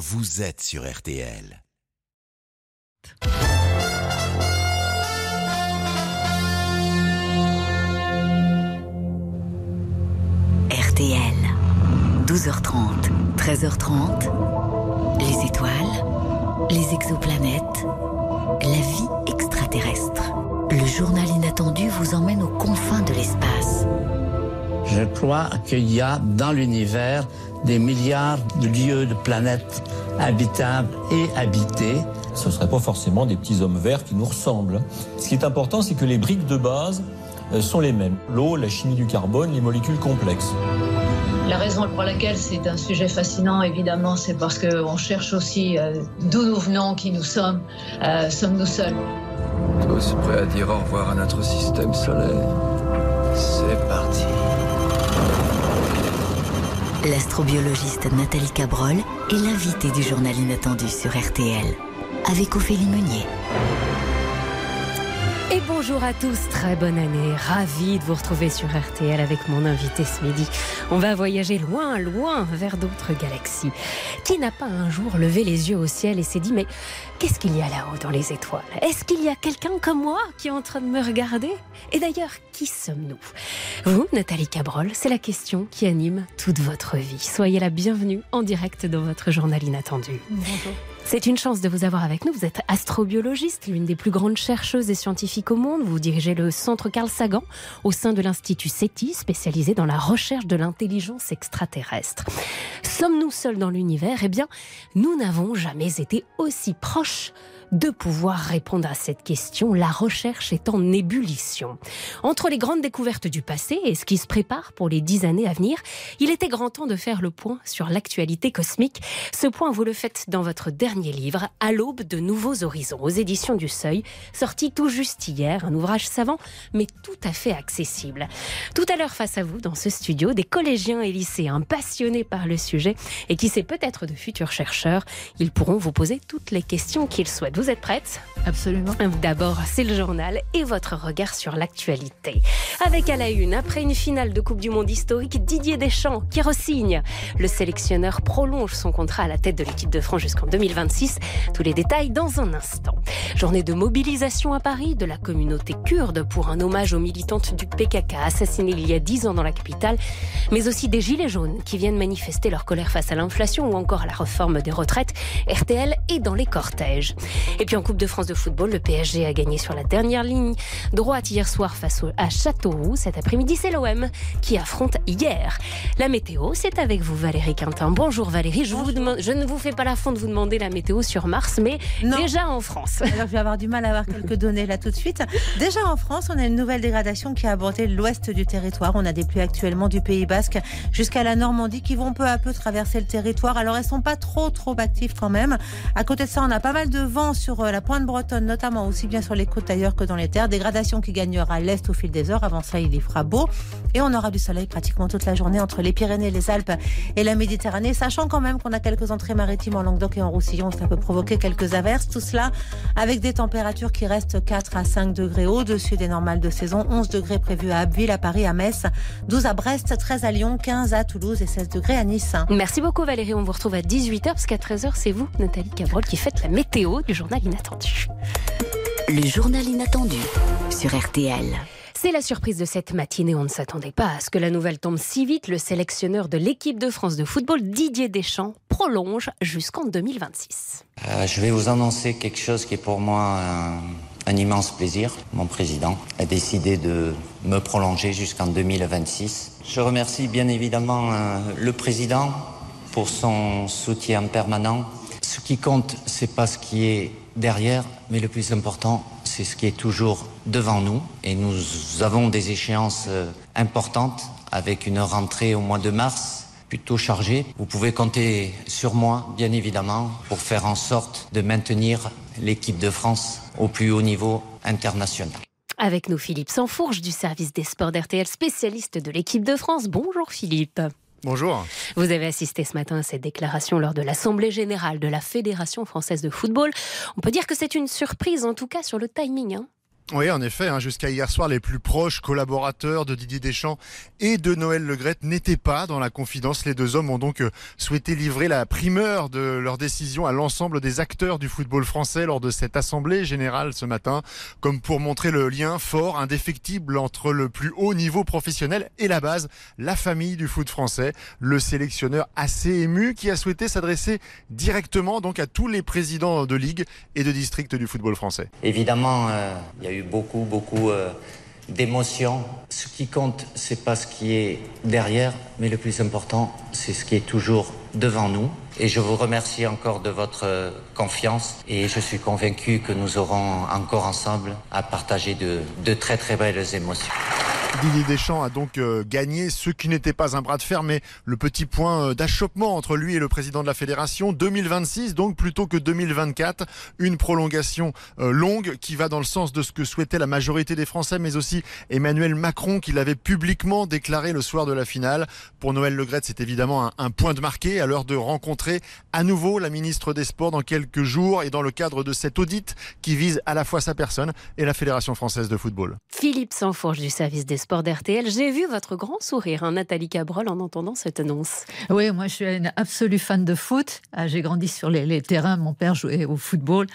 vous êtes sur RTL. RTL. 12h30, 13h30. Les étoiles, les exoplanètes, la vie extraterrestre. Le journal inattendu vous emmène aux confins de l'espace. Je crois qu'il y a dans l'univers des milliards de lieux, de planètes habitables et habitées. Ce ne seraient pas forcément des petits hommes verts qui nous ressemblent. Ce qui est important, c'est que les briques de base euh, sont les mêmes. L'eau, la chimie du carbone, les molécules complexes. La raison pour laquelle c'est un sujet fascinant, évidemment, c'est parce qu'on cherche aussi euh, d'où nous venons, qui nous sommes, euh, sommes-nous seuls. Tous prêts à dire au revoir à notre système solaire. C'est parti. L'astrobiologiste Nathalie Cabrol est l'invitée du journal inattendu sur RTL. Avec Ophélie Meunier. Et bonjour à tous, très bonne année, ravi de vous retrouver sur RTL avec mon invité ce midi. On va voyager loin, loin vers d'autres galaxies. Qui n'a pas un jour levé les yeux au ciel et s'est dit mais qu'est-ce qu'il y a là-haut dans les étoiles? Est-ce qu'il y a quelqu'un comme moi qui est en train de me regarder? Et d'ailleurs, qui sommes-nous? Vous, Nathalie Cabrol, c'est la question qui anime toute votre vie. Soyez la bienvenue en direct dans votre journal inattendu. Bonjour. C'est une chance de vous avoir avec nous. Vous êtes astrobiologiste, l'une des plus grandes chercheuses et scientifiques au monde. Vous dirigez le centre Carl Sagan au sein de l'Institut SETI, spécialisé dans la recherche de l'intelligence extraterrestre. Sommes-nous seuls dans l'univers? Eh bien, nous n'avons jamais été aussi proches de pouvoir répondre à cette question. La recherche est en ébullition. Entre les grandes découvertes du passé et ce qui se prépare pour les dix années à venir, il était grand temps de faire le point sur l'actualité cosmique. Ce point, vous le faites dans votre dernier livre, À l'aube de nouveaux horizons, aux éditions du Seuil, sorti tout juste hier, un ouvrage savant, mais tout à fait accessible. Tout à l'heure, face à vous, dans ce studio, des collégiens et lycéens passionnés par le sujet et qui, c'est peut-être de futurs chercheurs, ils pourront vous poser toutes les questions qu'ils souhaitent. Vous êtes prête? Absolument. D'abord, c'est le journal et votre regard sur l'actualité. Avec à la une, après une finale de Coupe du Monde historique, Didier Deschamps qui ressigne. Le sélectionneur prolonge son contrat à la tête de l'équipe de France jusqu'en 2026. Tous les détails dans un instant. Journée de mobilisation à Paris de la communauté kurde pour un hommage aux militantes du PKK assassinées il y a 10 ans dans la capitale, mais aussi des gilets jaunes qui viennent manifester leur colère face à l'inflation ou encore à la réforme des retraites. RTL est dans les cortèges. Et puis en Coupe de France de football, le PSG a gagné sur la dernière ligne droite hier soir face à Châteauroux. Cet après-midi, c'est l'OM qui affronte hier. La météo, c'est avec vous Valérie Quintin. Bonjour Valérie, je, Vous demande, je ne vous fais pas la l'affront de vous demander la météo sur Mars, mais Non. déjà en France. Alors je vais avoir du mal à avoir quelques données là tout de suite. Déjà en France, on a une nouvelle dégradation qui a abordé l'ouest du territoire. On a des pluies actuellement du Pays Basque jusqu'à la Normandie qui vont peu à peu traverser le territoire. Alors elles sont pas trop trop actives quand même. À côté de ça, on a pas mal de vent sur euh, la pointe bretonne, notamment aussi bien sur les côtes ailleurs que dans les terres. Dégradation qui gagnera l'est au fil des heures. Avant ça, il y fera beau et on aura du soleil pratiquement toute la journée entre les Pyrénées, les Alpes et la Méditerranée, sachant quand même qu'on a quelques entrées maritimes en Languedoc et en Roussillon. Ça peut provoquer quelques averses. Tout cela avec des températures qui restent 4 à 5 degrés au-dessus des normales de saison. 11 degrés prévus à Abbeville, à Paris, à Metz, 12 à Brest, 13 à Lyon, 15 à Toulouse et 16 degrés à Nice. Merci beaucoup Valérie, on vous retrouve à 18h parce qu'à 13h, c'est vous, Nathalie Cabrol, qui faites la météo du journal inattendu. Le journal inattendu sur RTL. C'est la surprise de cette matinée. On ne s'attendait pas à ce que la nouvelle tombe si vite. Le sélectionneur de l'équipe de France de football, Didier Deschamps, prolonge jusqu'en 2026. Euh, je vais vous annoncer quelque chose qui est pour moi un, un immense plaisir. Mon président a décidé de me prolonger jusqu'en 2026. Je remercie bien évidemment euh, le président pour son soutien permanent. Ce qui compte, c'est pas ce qui est derrière, mais le plus important, c'est ce qui est toujours devant nous. Et nous avons des échéances euh, importantes avec une rentrée au mois de mars plutôt chargée. Vous pouvez compter sur moi, bien évidemment, pour faire en sorte de maintenir l'équipe de France au plus haut niveau international. Avec nous, Philippe Sansfourge du service des sports d'RTL, spécialiste de l'équipe de France. Bonjour Philippe. Bonjour. Vous avez assisté ce matin à cette déclaration lors de l'Assemblée générale de la Fédération française de football. On peut dire que c'est une surprise, en tout cas sur le timing. hein. Oui, en effet, hein, jusqu'à hier soir, les plus proches collaborateurs de Didier Deschamps et de Noël Legrette n'étaient pas dans la confidence. Les deux hommes ont donc euh, souhaité livrer la primeur de leur décision à l'ensemble des acteurs du football français lors de cette assemblée générale ce matin, comme pour montrer le lien fort, indéfectible entre le plus haut niveau professionnel et la base, la famille du foot français. Le sélectionneur assez ému qui a souhaité s'adresser directement donc à tous les présidents de ligue et de district du football français. Évidemment, euh, il y a eu beaucoup, beaucoup euh, d'émotions. Ce qui compte, c'est pas ce qui est derrière, mais le plus important, c'est ce qui est toujours devant nous. Et je vous remercie encore de votre euh, confiance et je suis convaincu que nous aurons encore ensemble à partager de, de très très belles émotions. Didier Deschamps a donc euh, gagné ce qui n'était pas un bras de fer, mais le petit point euh, d'achoppement entre lui et le président de la fédération. 2026, donc plutôt que 2024, une prolongation longue qui va dans le sens de ce que souhaitait la majorité des Français, mais aussi Emmanuel Macron qui l'avait publiquement déclaré le soir de la finale. Pour Noël Legrette, c'est évidemment un, un point de marqué à l'heure de rencontrer à nouveau la ministre des Sports dans quelques jours et dans le cadre de cet audit qui vise à la fois sa personne et la Fédération française de football. Philippe Sanfourche du service des sports d'RTL. J'ai vu votre grand sourire, hein, Nathalie Cabrol, en entendant cette annonce. Oui, moi je suis une absolue fan de foot. Euh, J'ai grandi sur les, les terrains, mon père jouait au football.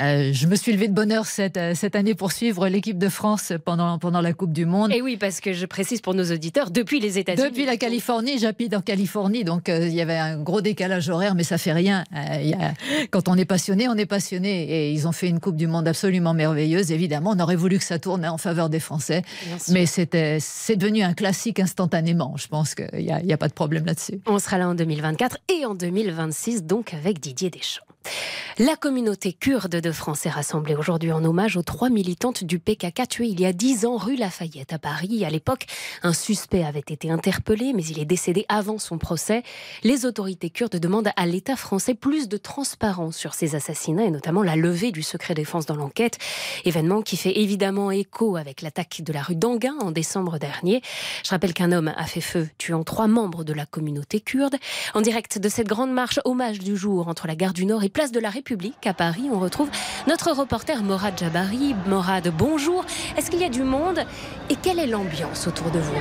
Euh, je me suis levé de bonne heure cette, euh, cette année pour suivre l'équipe de France pendant, pendant la Coupe du Monde. Et oui, parce que je précise pour nos auditeurs, depuis les États-Unis. Depuis la Californie, j'habite en Californie, donc euh, il y avait un gros décalage horaire, mais ça fait rien. Euh, quand on est passionné, on est passionné. Et ils ont fait une Coupe du Monde absolument merveilleuse. Évidemment, on aurait voulu que ça tourne en faveur des Français, mais c'était, c'est devenu un classique instantanément. Je pense qu'il n'y a, il y a pas de problème là-dessus. On sera là en 2024 et en 2026, donc avec Didier Deschamps. La communauté kurde de France est rassemblée aujourd'hui en hommage aux trois militantes du PKK tuées il y a dix ans rue Lafayette à Paris. À l'époque, un suspect avait été interpellé, mais il est décédé avant son procès. Les autorités kurdes demandent à l'État français plus de transparence sur ces assassinats et notamment la levée du secret défense dans l'enquête. Événement qui fait évidemment écho avec l'attaque de la rue d'Anguin en décembre dernier. Je rappelle qu'un homme a fait feu, tuant trois membres de la communauté kurde. En direct de cette grande marche hommage du jour entre la gare du Nord et place de la République à Paris, on retrouve notre reporter Morad Jabari. Morad, bonjour. Est-ce qu'il y a du monde et quelle est l'ambiance autour de vous?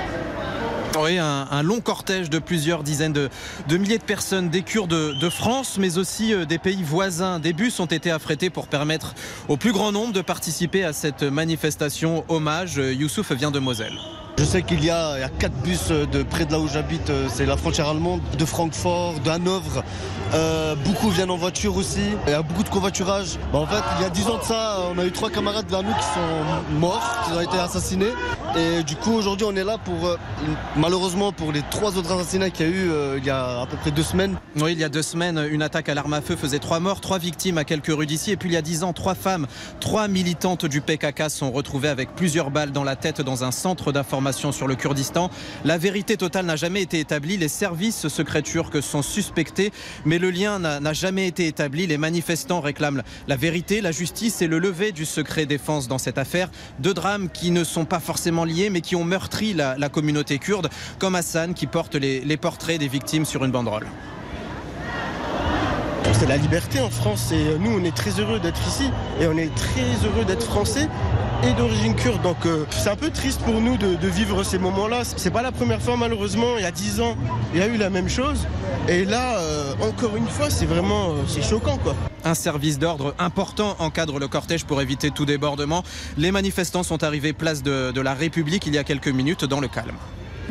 Oui, un, long cortège de plusieurs dizaines de, de milliers de personnes des Kurdes de, de France, mais aussi euh, des pays voisins. Des bus ont été affrétés pour permettre au plus grand nombre de participer à cette manifestation hommage. Euh, Youssouf vient de Moselle. Je sais qu'il y a, quatre bus de près de là où j'habite, euh, c'est la frontière allemande, de Francfort, de Hanovre. Euh, beaucoup viennent en voiture aussi. Il y a beaucoup de covoiturage. Bah, en fait, il y a dix ans de ça, on a eu trois camarades vers nous qui sont morts, qui ont été assassinés. Et du coup, aujourd'hui, on est là pour, euh, malheureusement, pour les trois autres assassinats qu'il y a eu euh, il y a à peu près deux semaines. Oui, il y a deux semaines, une attaque à l'arme à feu faisait trois morts, trois victimes à quelques rues d'ici. Et puis il y a dix ans, trois femmes, trois militantes du PKK sont retrouvées avec plusieurs balles dans la tête dans un centre d'information sur le Kurdistan. La vérité totale n'a jamais été établie. Les services secrets turcs sont suspectés, mais le lien n'a jamais été établi. Les manifestants réclament la vérité, la justice et le lever du secret défense dans cette affaire. Deux drames qui ne sont pas forcément liés, mais qui ont meurtri la, communauté kurde, comme Hassan qui porte les, les portraits des victimes sur une banderole. C'est la liberté en France et nous, on est très heureux d'être ici et on est très heureux d'être français et d'origine kurde. Donc euh, c'est un peu triste pour nous de, vivre ces moments-là. C'est pas la première fois, malheureusement. Il y a dix ans, il y a eu la même chose. Et là, euh, encore une fois, c'est vraiment euh, c'est choquant, quoi. Un service d'ordre important encadre le cortège pour éviter tout débordement. Les manifestants sont arrivés place de la République il y a quelques minutes dans le calme.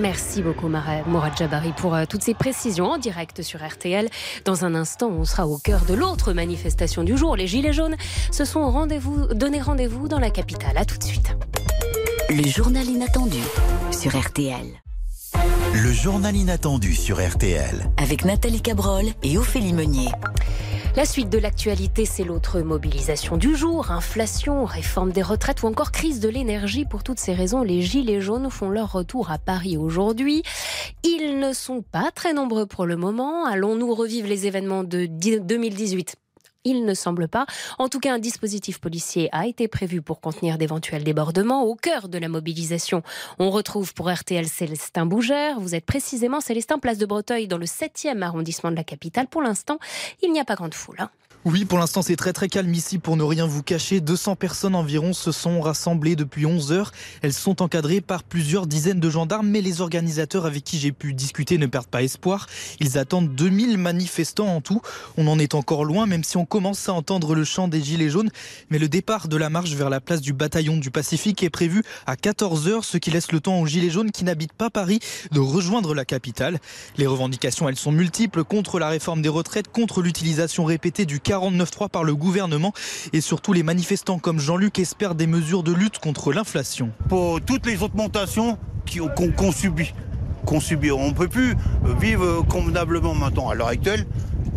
Merci beaucoup Mourad Jabari pour euh, toutes ces précisions en direct sur RTL. Dans un instant, on sera au cœur de l'autre manifestation du jour. Les Gilets jaunes se sont rendez-vous, donné rendez-vous dans la capitale. À tout de suite. Le journal inattendu sur RTL. Le journal inattendu sur RTL. Avec Nathalie Cabrol et Ophélie Meunier. La suite de l'actualité, c'est l'autre mobilisation du jour. Inflation, réforme des retraites ou encore crise de l'énergie. Pour toutes ces raisons, les Gilets jaunes font leur retour à Paris aujourd'hui. Ils ne sont pas très nombreux pour le moment. Allons-nous revivre les événements de 2018 il ne semble pas. En tout cas, un dispositif policier a été prévu pour contenir d'éventuels débordements. Au cœur de la mobilisation, on retrouve pour RTL Célestin Bougère. Vous êtes précisément Célestin, place de Breteuil, dans le 7e arrondissement de la capitale. Pour l'instant, il n'y a pas grande foule. hein. Oui, pour l'instant c'est très très calme ici pour ne rien vous cacher. 200 personnes environ se sont rassemblées depuis 11 heures. Elles sont encadrées par plusieurs dizaines de gendarmes, mais les organisateurs avec qui j'ai pu discuter ne perdent pas espoir. Ils attendent 2000 manifestants en tout. On en est encore loin, même si on commence à entendre le chant des Gilets jaunes. Mais le départ de la marche vers la place du bataillon du Pacifique est prévu à 14 heures, ce qui laisse le temps aux Gilets jaunes qui n'habitent pas Paris de rejoindre la capitale. Les revendications, elles sont multiples contre la réforme des retraites, contre l'utilisation répétée du 49.3 par le gouvernement et surtout les manifestants comme Jean-Luc espèrent des mesures de lutte contre l'inflation. Pour toutes les augmentations qu'on subit, on ne peut plus vivre convenablement maintenant à l'heure actuelle.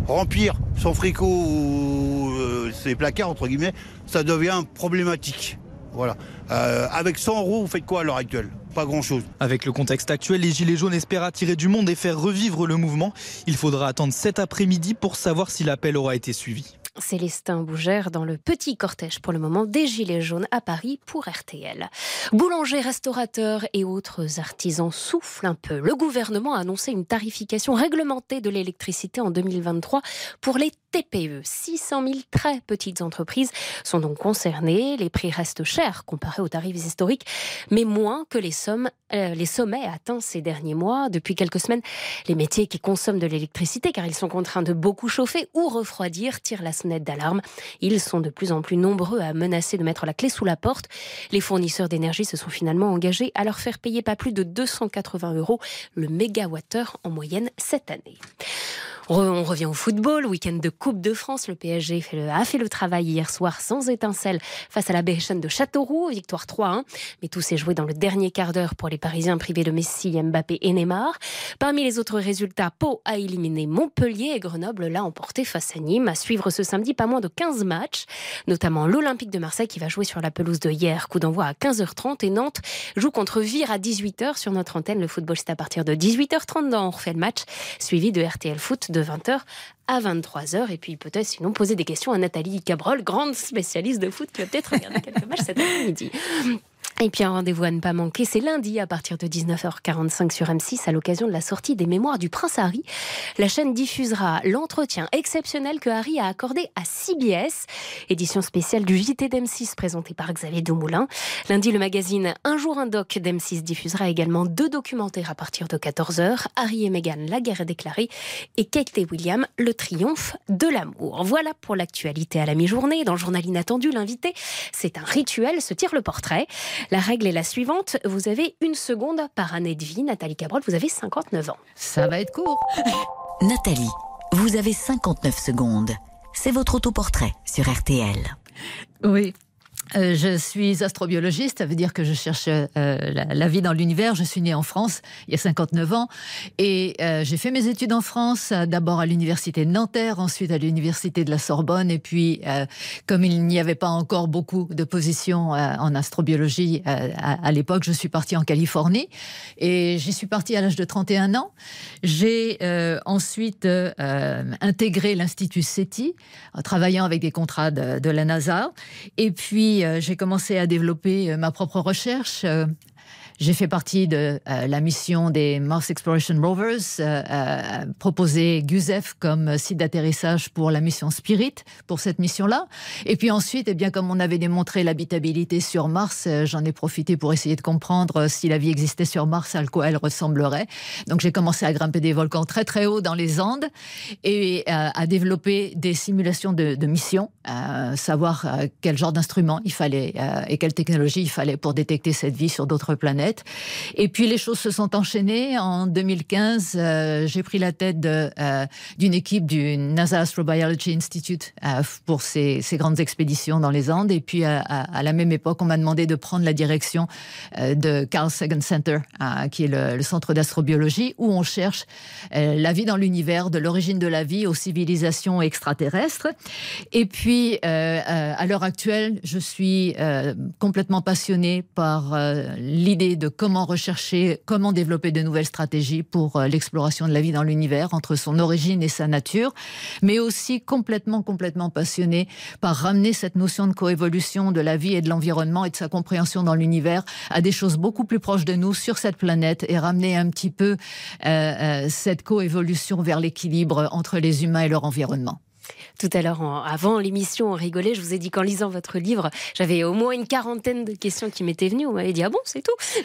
Remplir son fricot ou euh, ses placards, entre guillemets, ça devient problématique. Voilà. Euh, avec 100 euros, vous faites quoi à l'heure actuelle? Pas grand-chose. Avec le contexte actuel, les Gilets jaunes espèrent attirer du monde et faire revivre le mouvement. Il faudra attendre cet après-midi pour savoir si l'appel aura été suivi. Célestin Bougère dans le petit cortège pour le moment des Gilets jaunes à Paris pour RTL. Boulangers, restaurateurs et autres artisans soufflent un peu. Le gouvernement a annoncé une tarification réglementée de l'électricité en 2023 pour les TPE. 600 000 très petites entreprises sont donc concernées. Les prix restent chers comparés aux tarifs historiques, mais moins que euh, les sommets atteints ces derniers mois. Depuis quelques semaines, les métiers qui consomment de l'électricité, car ils sont contraints de beaucoup chauffer ou refroidir, tirent la sonnette d'alarme. Ils sont de plus en plus nombreux à menacer de mettre la clé sous la porte. Les fournisseurs d'énergie se sont finalement engagés à leur faire payer pas plus de 280 euros le mégawattheure en moyenne cette année. On revient au football, week-end de Coupe de France. Le PSG a fait le travail hier soir sans étincelle face à la Béchane de Châteauroux, victoire 3-1. Mais tout s'est joué dans le dernier quart d'heure pour les Parisiens privés de Messi, Mbappé et Neymar. Parmi les autres résultats, Pau a éliminé Montpellier et Grenoble l'a emporté face à Nîmes. À suivre ce samedi, pas moins de 15 matchs, notamment l'Olympique de Marseille qui va jouer sur la pelouse de hier. Coup d'envoi à 15h30 et Nantes joue contre Vire à 18h sur notre antenne. Le football, c'est à partir de 18h30 dans On refait le match, suivi de RTL Foot de 20h à 23h. Et puis peut-être sinon poser des questions à Nathalie Cabrol, grande spécialiste de foot qui va peut-être regarder quelques matchs cet après-midi. Et puis un rendez-vous à ne pas manquer, c'est lundi à partir de 19h45 sur M6 à l'occasion de la sortie des mémoires du prince Harry. La chaîne diffusera l'entretien exceptionnel que Harry a accordé à CBS, édition spéciale du JT d'M6 présenté par Xavier Demoulin. Lundi, le magazine Un jour un doc d'M6 diffusera également deux documentaires à partir de 14h, Harry et Meghan, la guerre est déclarée, et Kate et William, le triomphe de l'amour. Voilà pour l'actualité à la mi-journée. Dans le journal inattendu, l'invité, c'est un rituel, se tire le portrait. La règle est la suivante. Vous avez une seconde par année de vie. Nathalie Cabrol, vous avez 59 ans. Ça va être court. Nathalie, vous avez 59 secondes. C'est votre autoportrait sur RTL. Oui. Euh, je suis astrobiologiste, ça veut dire que je cherche euh, la, vie dans l'univers. Je suis née en France il y a 59 ans et euh, j'ai fait mes études en France, d'abord à l'université de Nanterre, ensuite à l'université de la Sorbonne et puis comme il n'y avait pas encore beaucoup de positions en astrobiologie à, à l'époque, je suis partie en Californie et j'y suis partie à l'âge de 31 ans. J'ai ensuite intégré l'Institut SETI, en travaillant avec des contrats de, de la NASA et puis euh, j'ai commencé à développer euh, ma propre recherche. Euh, j'ai fait partie de euh, la mission des Mars Exploration Rovers, euh, euh, proposé GUSEF comme site d'atterrissage pour la mission Spirit, pour cette mission-là. Et puis ensuite, eh bien, comme on avait démontré l'habitabilité sur Mars, j'en ai profité pour essayer de comprendre si la vie existait sur Mars, à quoi elle ressemblerait. Donc j'ai commencé à grimper des volcans très très hauts dans les Andes et à développer des simulations de, de missions, savoir quel genre d'instrument il fallait et quelle technologie il fallait pour détecter cette vie sur d'autres planètes. Et puis les choses se sont enchaînées. En 2015, euh, j'ai pris la tête euh, d'une équipe du NASA Astrobiology Institute euh, pour ces, grandes expéditions dans les Andes. Et puis à, la même époque, on m'a demandé de prendre la direction de Carl Sagan Center, qui est le, centre d'astrobiologie, où on cherche la vie dans l'univers, de l'origine de la vie aux civilisations extraterrestres. Et puis, à l'heure actuelle, je suis complètement passionnée par l'idée de comment rechercher, comment développer de nouvelles stratégies pour euh, l'exploration de la vie dans l'univers, entre son origine et sa nature, mais aussi complètement, complètement passionné par ramener cette notion de coévolution de la vie et de l'environnement et de sa compréhension dans l'univers à des choses beaucoup plus proches de nous sur cette planète et ramener un petit peu euh, euh, cette coévolution vers l'équilibre entre les humains et leur environnement. Tout à l'heure, avant l'émission, on rigolait. Je vous ai dit qu'en lisant votre livre, j'avais au moins une quarantaine de questions qui m'étaient venues. On m'avait dit Ah bon, c'est tout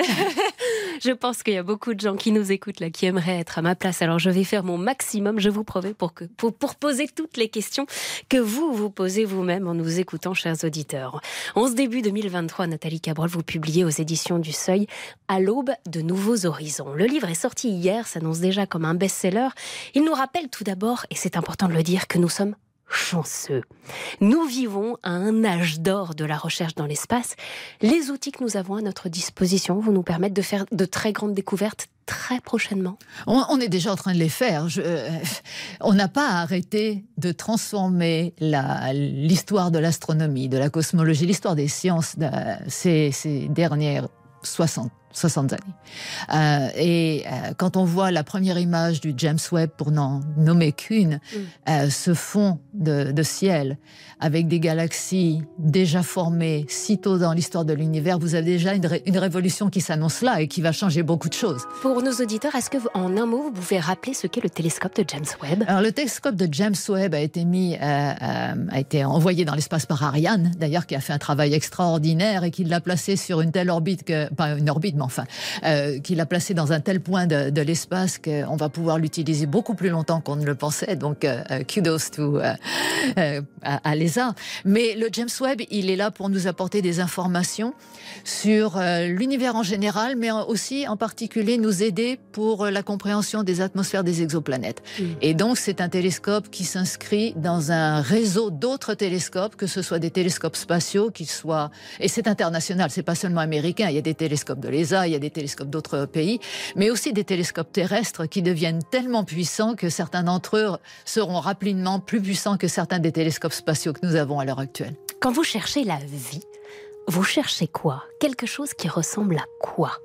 Je pense qu'il y a beaucoup de gens qui nous écoutent là, qui aimeraient être à ma place. Alors je vais faire mon maximum, je vous promets, pour, que, pour, pour poser toutes les questions que vous vous posez vous-même en nous écoutant, chers auditeurs. En ce début 2023, Nathalie Cabrol, vous publiez aux éditions du Seuil À l'aube de nouveaux horizons. Le livre est sorti hier, s'annonce déjà comme un best-seller. Il nous rappelle tout d'abord, et c'est important de le dire, que nous sommes chanceux. Nous vivons à un âge d'or de la recherche dans l'espace. Les outils que nous avons à notre disposition vont nous permettre de faire de très grandes découvertes très prochainement. On, est déjà en train de les faire. Euh, on n'a pas arrêté de transformer l'histoire de l'astronomie, de la cosmologie, l'histoire des sciences de, ces, ces dernières 60 60 années. Euh, et euh, quand on voit la première image du James Webb, pour n'en nommer qu'une, mm. euh, ce fond de, de, ciel avec des galaxies déjà formées si tôt dans l'histoire de l'univers, vous avez déjà une, une révolution qui s'annonce là et qui va changer beaucoup de choses. Pour nos auditeurs, est-ce que, en un mot, vous pouvez rappeler ce qu'est le télescope de James Webb? Alors, le télescope de James Webb a été mis, a été envoyé dans l'espace par Ariane, d'ailleurs, qui a fait un travail extraordinaire et qui l'a placé sur une telle orbite que, pas une orbite, enfin, euh, qu'il a placé dans un tel point de, l'espace qu'on va pouvoir l'utiliser beaucoup plus longtemps qu'on ne le pensait. Donc, euh, euh, kudos to, à, l'ESA. Mais le James Webb, il est là pour nous apporter des informations sur l'univers en général, mais aussi en particulier nous aider pour la compréhension des atmosphères des exoplanètes. Mm. Et donc, c'est un télescope qui s'inscrit dans un réseau d'autres télescopes, que ce soit des télescopes spatiaux, qu'ils soient, et c'est international, c'est pas seulement américain, il y a des télescopes de l'ESA, il y a des télescopes d'autres pays, mais aussi des télescopes terrestres qui deviennent tellement puissants que certains d'entre eux seront rapidement plus puissants que certains des télescopes spatiaux que nous avons à l'heure actuelle. Quand vous cherchez la vie, vous cherchez quoi? Quelque chose qui ressemble à quoi?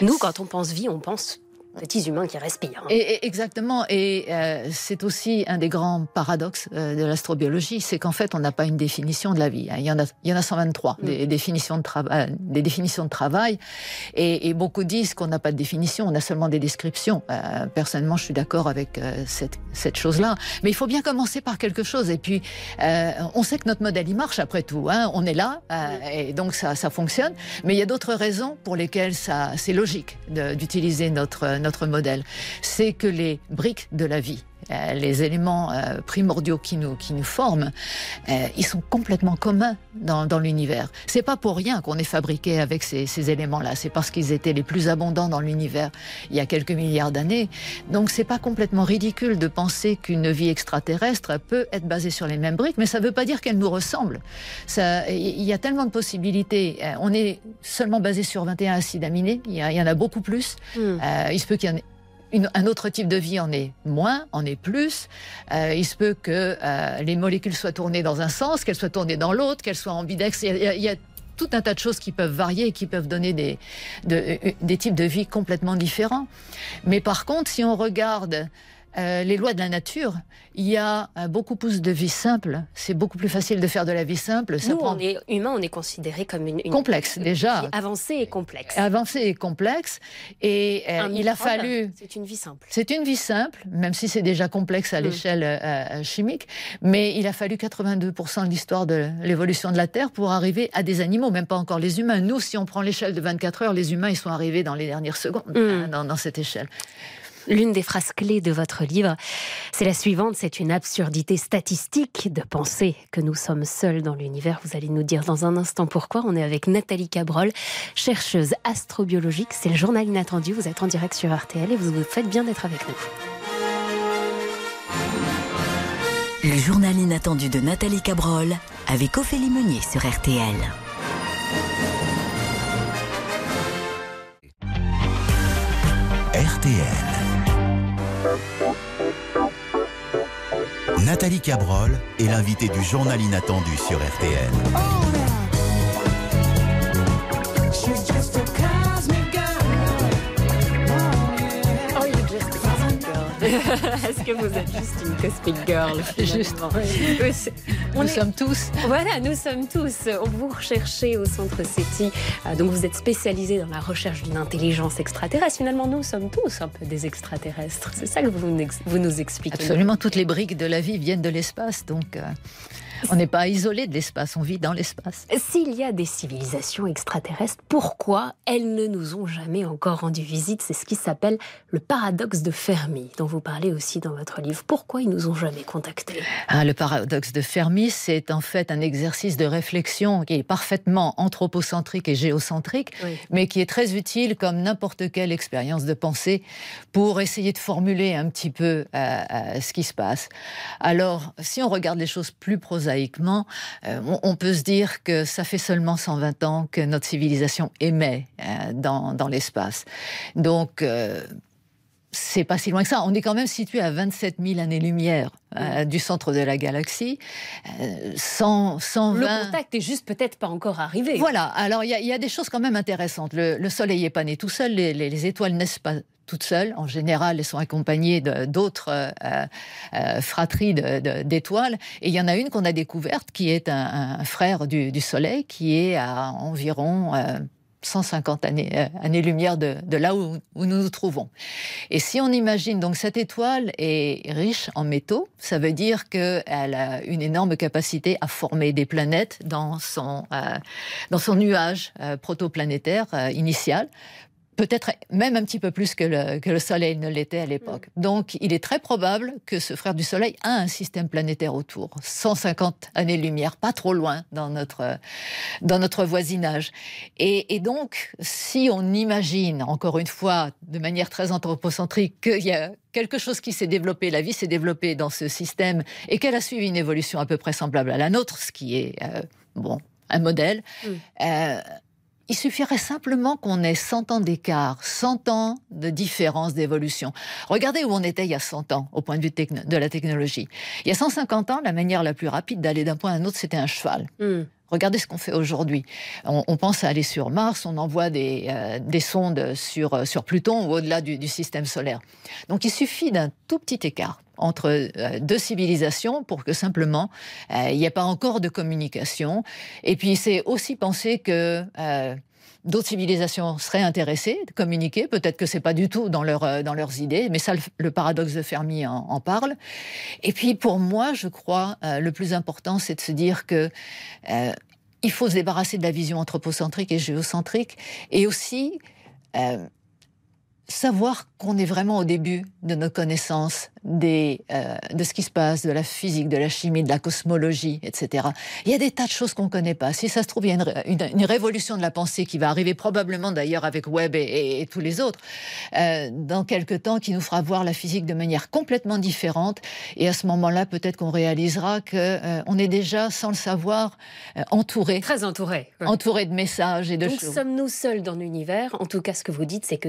Nous, quand on pense vie, on pense petits humains qui respirent. Et, exactement. Et euh, c'est aussi un des grands paradoxes euh, de l'astrobiologie, c'est qu'en fait, on n'a pas une définition de la vie. Hein. Il y en a, il y en a 123 mm. des, définitions de travail, euh, des définitions de travail. Et, beaucoup disent qu'on n'a pas de définition, on a seulement des descriptions. personnellement, je suis d'accord avec cette, cette chose-là. Mais il faut bien commencer par quelque chose. Et puis, on sait que notre modèle, il marche après tout. Hein. On est là, et donc ça, ça fonctionne. Mais il y a d'autres raisons pour lesquelles c'est logique d'utiliser notre notre modèle, c'est que les briques de la vie, les éléments euh, primordiaux qui nous, qui nous forment, euh, ils sont complètement communs dans, dans l'univers. C'est pas pour rien qu'on est fabriqué avec ces, ces éléments-là. C'est parce qu'ils étaient les plus abondants dans l'univers il y a quelques milliards d'années. Donc c'est pas complètement ridicule de penser qu'une vie extraterrestre peut être basée sur les mêmes briques, mais ça veut pas dire qu'elle nous ressemble. Il y a tellement de possibilités. On est seulement basé sur 21 acides aminés. Il y, en a beaucoup plus. Hmm. il se peut qu'il y en ait un autre type de vie en est moins, en est plus. Euh, il se peut que euh, les molécules soient tournées dans un sens, qu'elles soient tournées dans l'autre, qu'elles soient ambidex. Il il y a tout un tas de choses qui peuvent varier et qui peuvent donner des, de, des types de vie complètement différents. Mais par contre, si on regarde euh, les lois de la nature, il y a euh, beaucoup plus de vie simple. C'est beaucoup plus facile de faire de la vie simple. Ça Nous, on est humain, on est considéré comme une, complexe déjà, avancée et complexe. Avancée et complexe. Et euh, il a fallu. C'est une vie simple. C'est une vie simple, même si c'est déjà complexe à mm. l'échelle chimique. Mais il a fallu 82% de l'histoire de l'évolution de la Terre pour arriver à des animaux, même pas encore les humains. Nous, si on prend l'échelle de 24 heures, les humains, ils sont arrivés dans les dernières secondes mm. hein, dans cette échelle. L'une des phrases clés de votre livre, c'est la suivante, c'est une absurdité statistique de penser que nous sommes seuls dans l'univers. Vous allez nous dire dans un instant pourquoi. On est avec Nathalie Cabrol, chercheuse astrobiologique. C'est le journal inattendu. Vous êtes en direct sur RTL et vous vous faites bien d'être avec nous. Le journal inattendu de Nathalie Cabrol avec Ophélie Meunier sur RTL. RTL. Nathalie Cabrol est l'invitée du journal inattendu sur RTL. Est-ce que vous êtes juste une cosmic girl Juste. On nous est- sommes tous. Voilà, nous sommes tous. Vous recherchez au centre SETI, euh, donc vous êtes spécialisé dans la recherche d'une intelligence extraterrestre. Finalement, nous sommes tous un peu des extraterrestres. C'est ça que vous nous, ex- vous nous expliquez. Absolument, toutes les briques de la vie viennent de l'espace, donc euh, on n'est pas isolé de l'espace, on vit dans l'espace. S'il y a des civilisations extraterrestres, pourquoi elles ne nous ont jamais encore rendu visite? C'est ce qui s'appelle le paradoxe de Fermi, dont vous parlez aussi dans votre livre. Pourquoi ils nous ont jamais contactés? Ah, le paradoxe de Fermi, c'est en fait un exercice de réflexion qui est parfaitement anthropocentrique et géocentrique, Oui. mais qui est très utile comme n'importe quelle expérience de pensée pour essayer de formuler un petit peu euh, euh, ce qui se passe. Alors, si on regarde les choses plus prosaïquement, euh, on, on peut se dire que ça fait seulement 120 ans que notre civilisation émet euh, dans, dans l'espace. Donc, euh, c'est pas si loin que ça. On est quand même situé à 27 000 années-lumière euh, du centre de la galaxie. Euh, 100, 120... Le contact est juste peut-être pas encore arrivé. Voilà, alors il y, a- il y a des choses quand même intéressantes. Le, le Soleil n'est pas né tout seul, les, les- les étoiles naissent pas toutes seules. En général, elles sont accompagnées d'autres euh, euh, fratries d'étoiles. Et il y en a une qu'on a découverte qui est un, frère du, Soleil qui est à environ... euh, 150 années, euh, années-lumière de, de là où, nous nous trouvons. Et si on imagine donc cette étoile est riche en métaux, ça veut dire qu'elle a une énorme capacité à former des planètes dans son, dans son nuage protoplanétaire initial. Peut-être même un petit peu plus que le, que le Soleil ne l'était à l'époque. Donc, il est très probable que ce frère du Soleil a un système planétaire autour. 150 années-lumière, pas trop loin dans notre, dans notre voisinage. Et, et donc, si on imagine, encore une fois, de manière très anthropocentrique, qu'il y a quelque chose qui s'est développé, la vie s'est développée dans ce système et qu'elle a suivi une évolution à peu près semblable à la nôtre, ce qui est, euh, bon, un modèle, euh, il suffirait simplement qu'on ait 100 ans d'écart, 100 ans de différence d'évolution. Regardez où on était il y a 100 ans, au point de vue de la technologie. Il y a 150 ans, la manière la plus rapide d'aller d'un point à un autre, c'était un cheval. Regardez ce qu'on fait aujourd'hui. On, on pense à aller sur Mars, on envoie des, euh, des sondes sur, euh, sur Pluton ou au-delà du, du système solaire. Donc il suffit d'un tout petit écart entre euh, deux civilisations pour que simplement euh, il n'y ait pas encore de communication. Et puis c'est aussi penser que euh, d'autres civilisations seraient intéressées de communiquer. Peut-être que c'est pas du tout dans, leur, dans leurs idées, mais ça, le, paradoxe de Fermi en, parle. Et puis pour moi, je crois, le plus important, c'est de se dire que il faut se débarrasser de la vision anthropocentrique et géocentrique, et aussi savoir qu'on est vraiment au début de nos connaissances des, euh, de ce qui se passe, de la physique, de la chimie, de la cosmologie, etc. Il y a des tas de choses qu'on ne connaît pas. Si ça se trouve, il y a une, ré- une- une révolution de la pensée qui va arriver probablement d'ailleurs avec Webb et, et- et tous les autres euh, dans quelques temps qui nous fera voir la physique de manière complètement différente. Et à ce moment-là, peut-être qu'on réalisera que euh, on est déjà, sans le savoir, entouré. Très entouré. ouais. Entouré de messages et de Donc choses. sommes-nous seuls dans l'univers? En tout cas, ce que vous dites, c'est que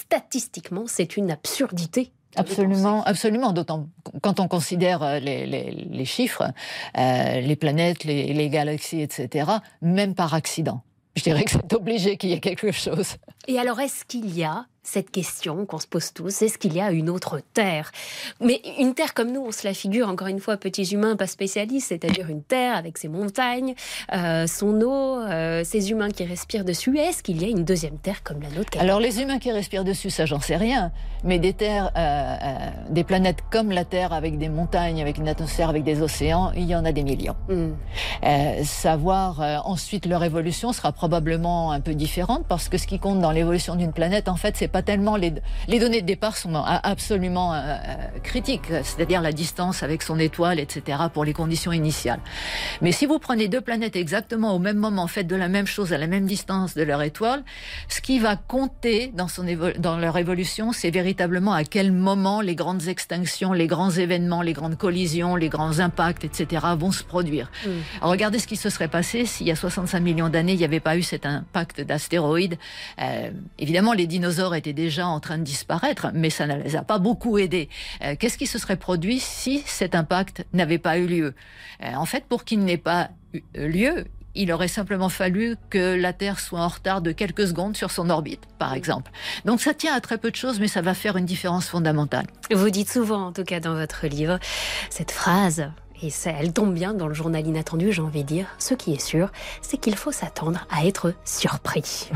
statistiquement, c'est une absurdité. Absolument, absolument. D'autant quand on considère euh, les, chiffres, euh, les planètes, les galaxies, etc., même par accident. Je dirais que c'est obligé qu'il y ait quelque chose. Et alors, est-ce qu'il y a cette question qu'on se pose tous Est-ce qu'il y a une autre Terre? Mais une Terre comme nous, on se la figure, encore une fois, petits humains pas spécialistes, c'est-à-dire une Terre avec ses montagnes, euh, son eau, euh, ses humains qui respirent dessus. Est-ce qu'il y a une deuxième Terre comme la nôtre? Alors les humains qui respirent dessus, ça j'en sais rien. Mais des terres, euh, euh, des planètes comme la Terre, avec des montagnes, avec une atmosphère, avec des océans, il y en a des millions. Euh, savoir ensuite leur évolution sera probablement un peu différente parce que ce qui compte dans l'évolution d'une planète, en fait, c'est pas tellement les, les données de départ sont absolument euh, critiques, c'est-à-dire la distance avec son étoile, etc. pour les conditions initiales. Mais si vous prenez deux planètes exactement au même moment, faites de la même chose à la même distance de leur étoile, ce qui va compter dans, son évo- dans leur évolution, c'est véritablement à quel moment les grandes extinctions, les grands événements, les grandes collisions, les grands impacts, etc. vont se produire. Alors, regardez ce qui se serait passé s'il y a 65 millions d'années, il n'y avait pas eu cet impact d'astéroïdes. Euh, évidemment, les dinosaures étaient déjà en train de disparaître, mais ça ne les a pas beaucoup aidés. Euh, Qu'est-ce qui se serait produit si cet impact n'avait pas eu lieu? Euh, En fait, pour qu'il n'ait pas eu lieu, il aurait simplement fallu que la Terre soit en retard de quelques secondes sur son orbite, par exemple. Donc ça tient à très peu de choses, mais ça va faire une différence fondamentale. Vous dites souvent, en tout cas dans votre livre, cette phrase et ça, elle tombe bien dans le journal inattendu, j'ai envie de dire. Ce qui est sûr, c'est qu'il faut s'attendre à être surpris.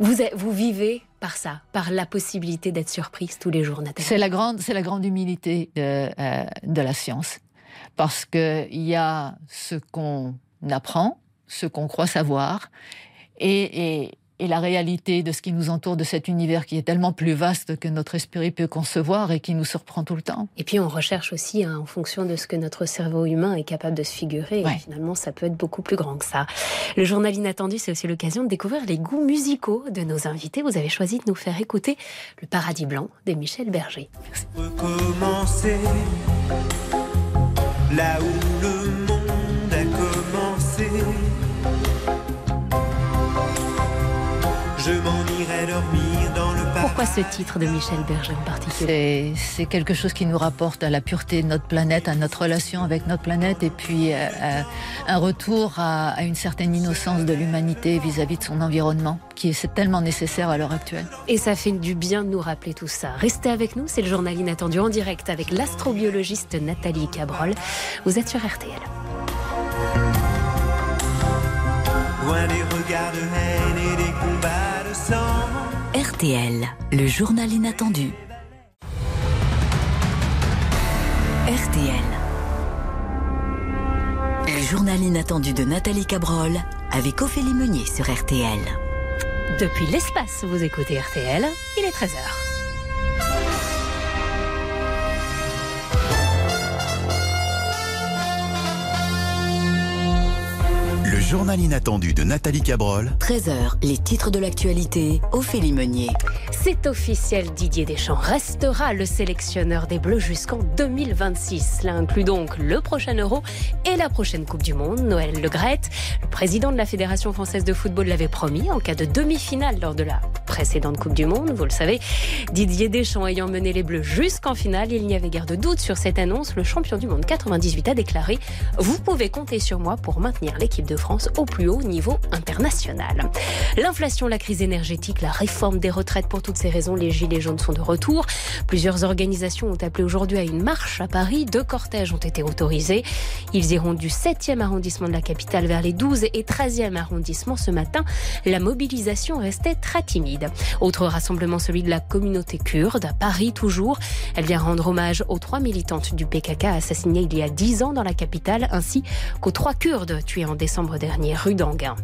Vous, vous vivez par ça, par la possibilité d'être surprise tous les jours, Nathalie. C'est la grande, c'est la grande humilité de, euh, de la science, parce que il y a ce qu'on apprend, ce qu'on croit savoir, et, et, et la réalité de ce qui nous entoure de cet univers qui est tellement plus vaste que notre esprit peut concevoir et qui nous surprend tout le temps. Et puis on recherche aussi hein, en fonction de ce que notre cerveau humain est capable de se figurer. Ouais. Et finalement, ça peut être beaucoup plus grand que ça. Le journal inattendu, c'est aussi l'occasion de découvrir les goûts musicaux de nos invités. Vous avez choisi de nous faire écouter Le Paradis Blanc de Michel Berger. Recommencer là où le Pourquoi ce titre de Michel Berger en particulier C'est quelque chose qui nous rapporte à la pureté de notre planète, à notre relation avec notre planète, et puis euh, euh, un retour à, à une certaine innocence de l'humanité vis-à-vis de son environnement, qui est c'est tellement nécessaire à l'heure actuelle. Et ça fait du bien de nous rappeler tout ça. Restez avec nous, c'est le journal inattendu en direct avec l'astrobiologiste Nathalie Cabrol. Vous êtes sur RTL. Loin des regards de haine RTL, le journal inattendu. RTL. Le journal inattendu de Nathalie Cabrol avec Ophélie Meunier sur RTL. Depuis l'espace, vous écoutez RTL, il est 13h. Journal inattendu de Nathalie Cabrol 13h, les titres de l'actualité, Ophélie Meunier. C'est officiel, Didier Deschamps restera le sélectionneur des Bleus jusqu'en 2026. Cela inclut donc le prochain Euro et la prochaine Coupe du Monde. Noël Le Graët, le président de la Fédération française de football, l'avait promis en cas de demi-finale lors de la précédente Coupe du Monde. Vous le savez, Didier Deschamps ayant mené les Bleus jusqu'en finale, il n'y avait guère de doute sur cette annonce. Le champion du monde 98 a déclaré Vous pouvez compter sur moi pour maintenir l'équipe de France au plus haut niveau international. L'inflation, la crise énergétique, la réforme des retraites, pour toutes ces raisons, les Gilets jaunes sont de retour. Plusieurs organisations ont appelé aujourd'hui à une marche à Paris. Deux cortèges ont été autorisés. Ils iront du 7e arrondissement de la capitale vers les 12 et 13e arrondissements ce matin. La mobilisation restait très timide. Autre rassemblement, celui de la communauté kurde, à Paris toujours. Elle vient rendre hommage aux trois militantes du PKK assassinées il y a 10 ans dans la capitale, ainsi qu'aux trois Kurdes tués en décembre dernier rue d'Anguin.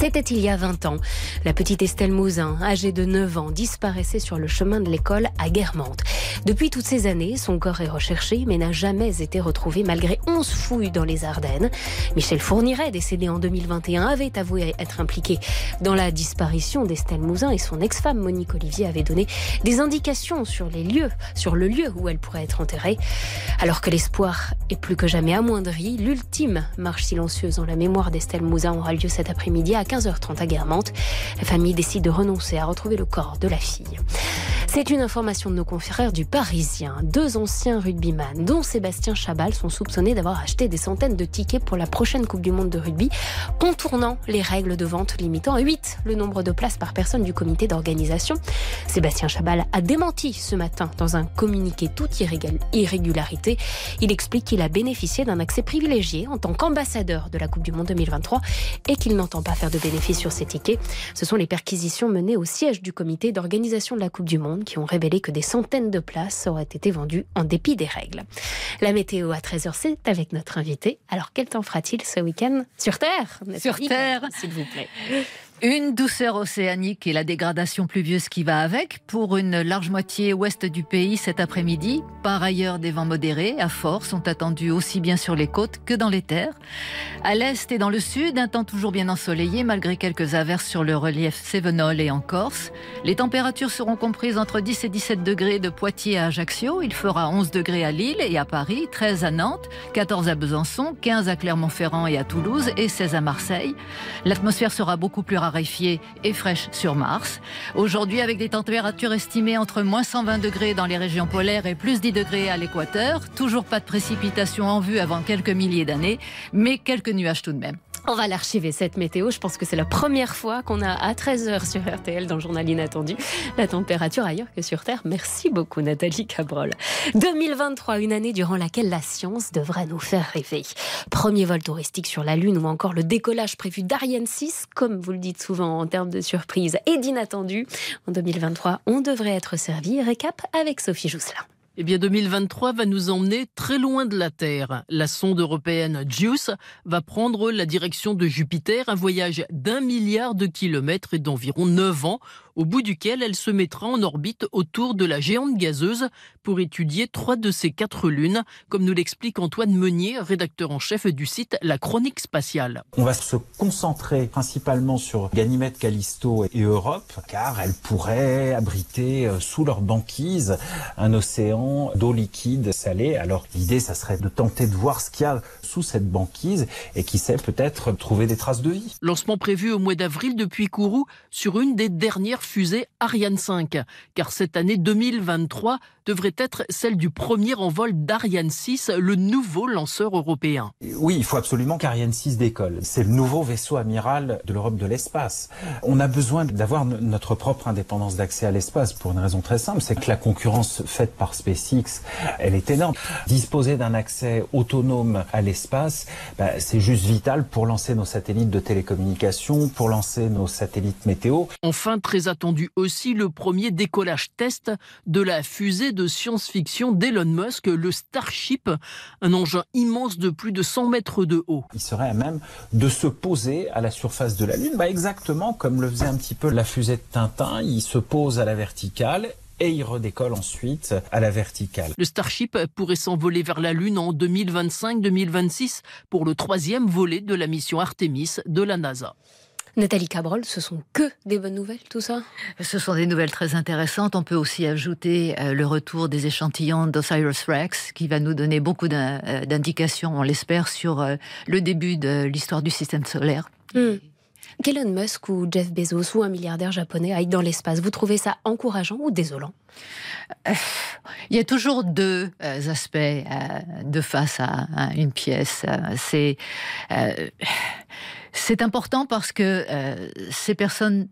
C'était il y a 20 ans. La petite Estelle Mouzin, âgée de 9 ans, disparaissait sur le chemin de l'école à Guermantes. Depuis toutes ces années, son corps est recherché mais n'a jamais été retrouvé malgré 11 fouilles dans les Ardennes. Michel Fourniret, décédé en 2021, avait avoué être impliqué dans la disparition d'Estelle Mouzin et son ex-femme Monique Olivier avait donné des indications sur les lieux, sur le lieu où elle pourrait être enterrée. Alors que l'espoir est plus que jamais amoindri, l'ultime marche silencieuse en la mémoire d'Estelle Mouzin aura lieu cet après-midi à 15h30 à Guermantes. La famille décide de renoncer à retrouver le corps de la fille. C'est une information de nos confrères du Parisien. Deux anciens rugbyman, dont Sébastien Chabal, sont soupçonnés d'avoir acheté des centaines de tickets pour la prochaine Coupe du Monde de rugby, contournant les règles de vente limitant à 8 le nombre de places par personne du comité d'organisation. Sébastien Chabal a démenti ce matin dans un communiqué toute irrégularité. Il explique qu'il a bénéficié d'un accès privilégié en tant qu'ambassadeur de la Coupe du Monde 2023 et qu'il n'entend pas faire de bénéfice sur ces tickets. Ce sont les perquisitions menées au siège du comité d'organisation de la Coupe du Monde qui ont révélé que des centaines de places auraient été vendues en dépit des règles. La météo à 13h, c'est avec notre invité. Alors, quel temps fera-t-il ce week-end? Sur Terre Sur Terre, s'il vous plaît. Une douceur océanique et la dégradation pluvieuse qui va avec pour une large moitié ouest du pays cet après-midi. Par ailleurs, des vents modérés à fort sont attendus aussi bien sur les côtes que dans les terres. À l'est et dans le sud, un temps toujours bien ensoleillé malgré quelques averses sur le relief Cévenol et en Corse. Les températures seront comprises entre 10 et 17 degrés de Poitiers à Ajaccio. Il fera 11 degrés à Lille et à Paris, 13 à Nantes, 14 à Besançon, 15 à Clermont-Ferrand et à Toulouse et 16 à Marseille. L'atmosphère sera beaucoup plus et fraîche sur Mars. Aujourd'hui, avec des températures estimées entre moins 120 degrés dans les régions polaires et plus 10 degrés à l'équateur. Toujours pas de précipitations en vue avant quelques milliers d'années, mais quelques nuages tout de même. On va l'archiver cette météo. Je pense que c'est la première fois qu'on a à 13h sur RTL dans le journal inattendu la température ailleurs que sur Terre. Merci beaucoup Nathalie Cabrol. 2023, une année durant laquelle la science devrait nous faire rêver. Premier vol touristique sur la Lune ou encore le décollage prévu d'Ariane 6, comme vous le dites souvent en termes de surprise et d'inattendu. En 2023, on devrait être servi. Récap avec Sophie Jousselin. Eh bien, 2023 va nous emmener très loin de la Terre. La sonde européenne JUICE va prendre la direction de Jupiter, un voyage d'un milliard de kilomètres et d'environ 9 ans au bout duquel elle se mettra en orbite autour de la géante gazeuse pour étudier trois de ses quatre lunes, comme nous l'explique Antoine Meunier, rédacteur en chef du site La Chronique spatiale. On va se concentrer principalement sur Ganymède, Callisto et Europe, car elles pourraient abriter euh, sous leur banquise un océan d'eau liquide salée. Alors l'idée, ça serait de tenter de voir ce qu'il y a sous cette banquise et qui sait peut-être trouver des traces de vie. Lancement prévu au mois d'avril depuis Kourou sur une des dernières fusée Ariane 5, car cette année 2023 devrait être celle du premier envol d'Ariane 6, le nouveau lanceur européen. Oui, il faut absolument qu'Ariane 6 décolle. C'est le nouveau vaisseau amiral de l'Europe de l'espace. On a besoin d'avoir notre propre indépendance d'accès à l'espace pour une raison très simple, c'est que la concurrence faite par SpaceX, elle est énorme. Disposer d'un accès autonome à l'espace, bah, c'est juste vital pour lancer nos satellites de télécommunication, pour lancer nos satellites météo. Enfin, très attendu aussi le premier décollage test de la fusée de science-fiction d'Elon Musk, le Starship, un engin immense de plus de 100 mètres de haut. Il serait à même de se poser à la surface de la Lune, bah exactement comme le faisait un petit peu la fusée de Tintin, il se pose à la verticale et il redécolle ensuite à la verticale. Le Starship pourrait s'envoler vers la Lune en 2025-2026 pour le troisième volet de la mission Artemis de la NASA. Nathalie Cabrol, ce sont que des bonnes nouvelles, tout ça? Ce sont des nouvelles très intéressantes. On peut aussi ajouter euh, le retour des échantillons d'Osiris Rex, qui va nous donner beaucoup euh, d'indications, on l'espère, sur euh, le début de l'histoire du système solaire. Qu'Elon Musk ou Jeff Bezos ou un milliardaire japonais aillent dans l'espace, vous trouvez ça encourageant ou désolant? Il y a toujours deux aspects de face à, une pièce. C'est c'est important parce que euh, ces personnes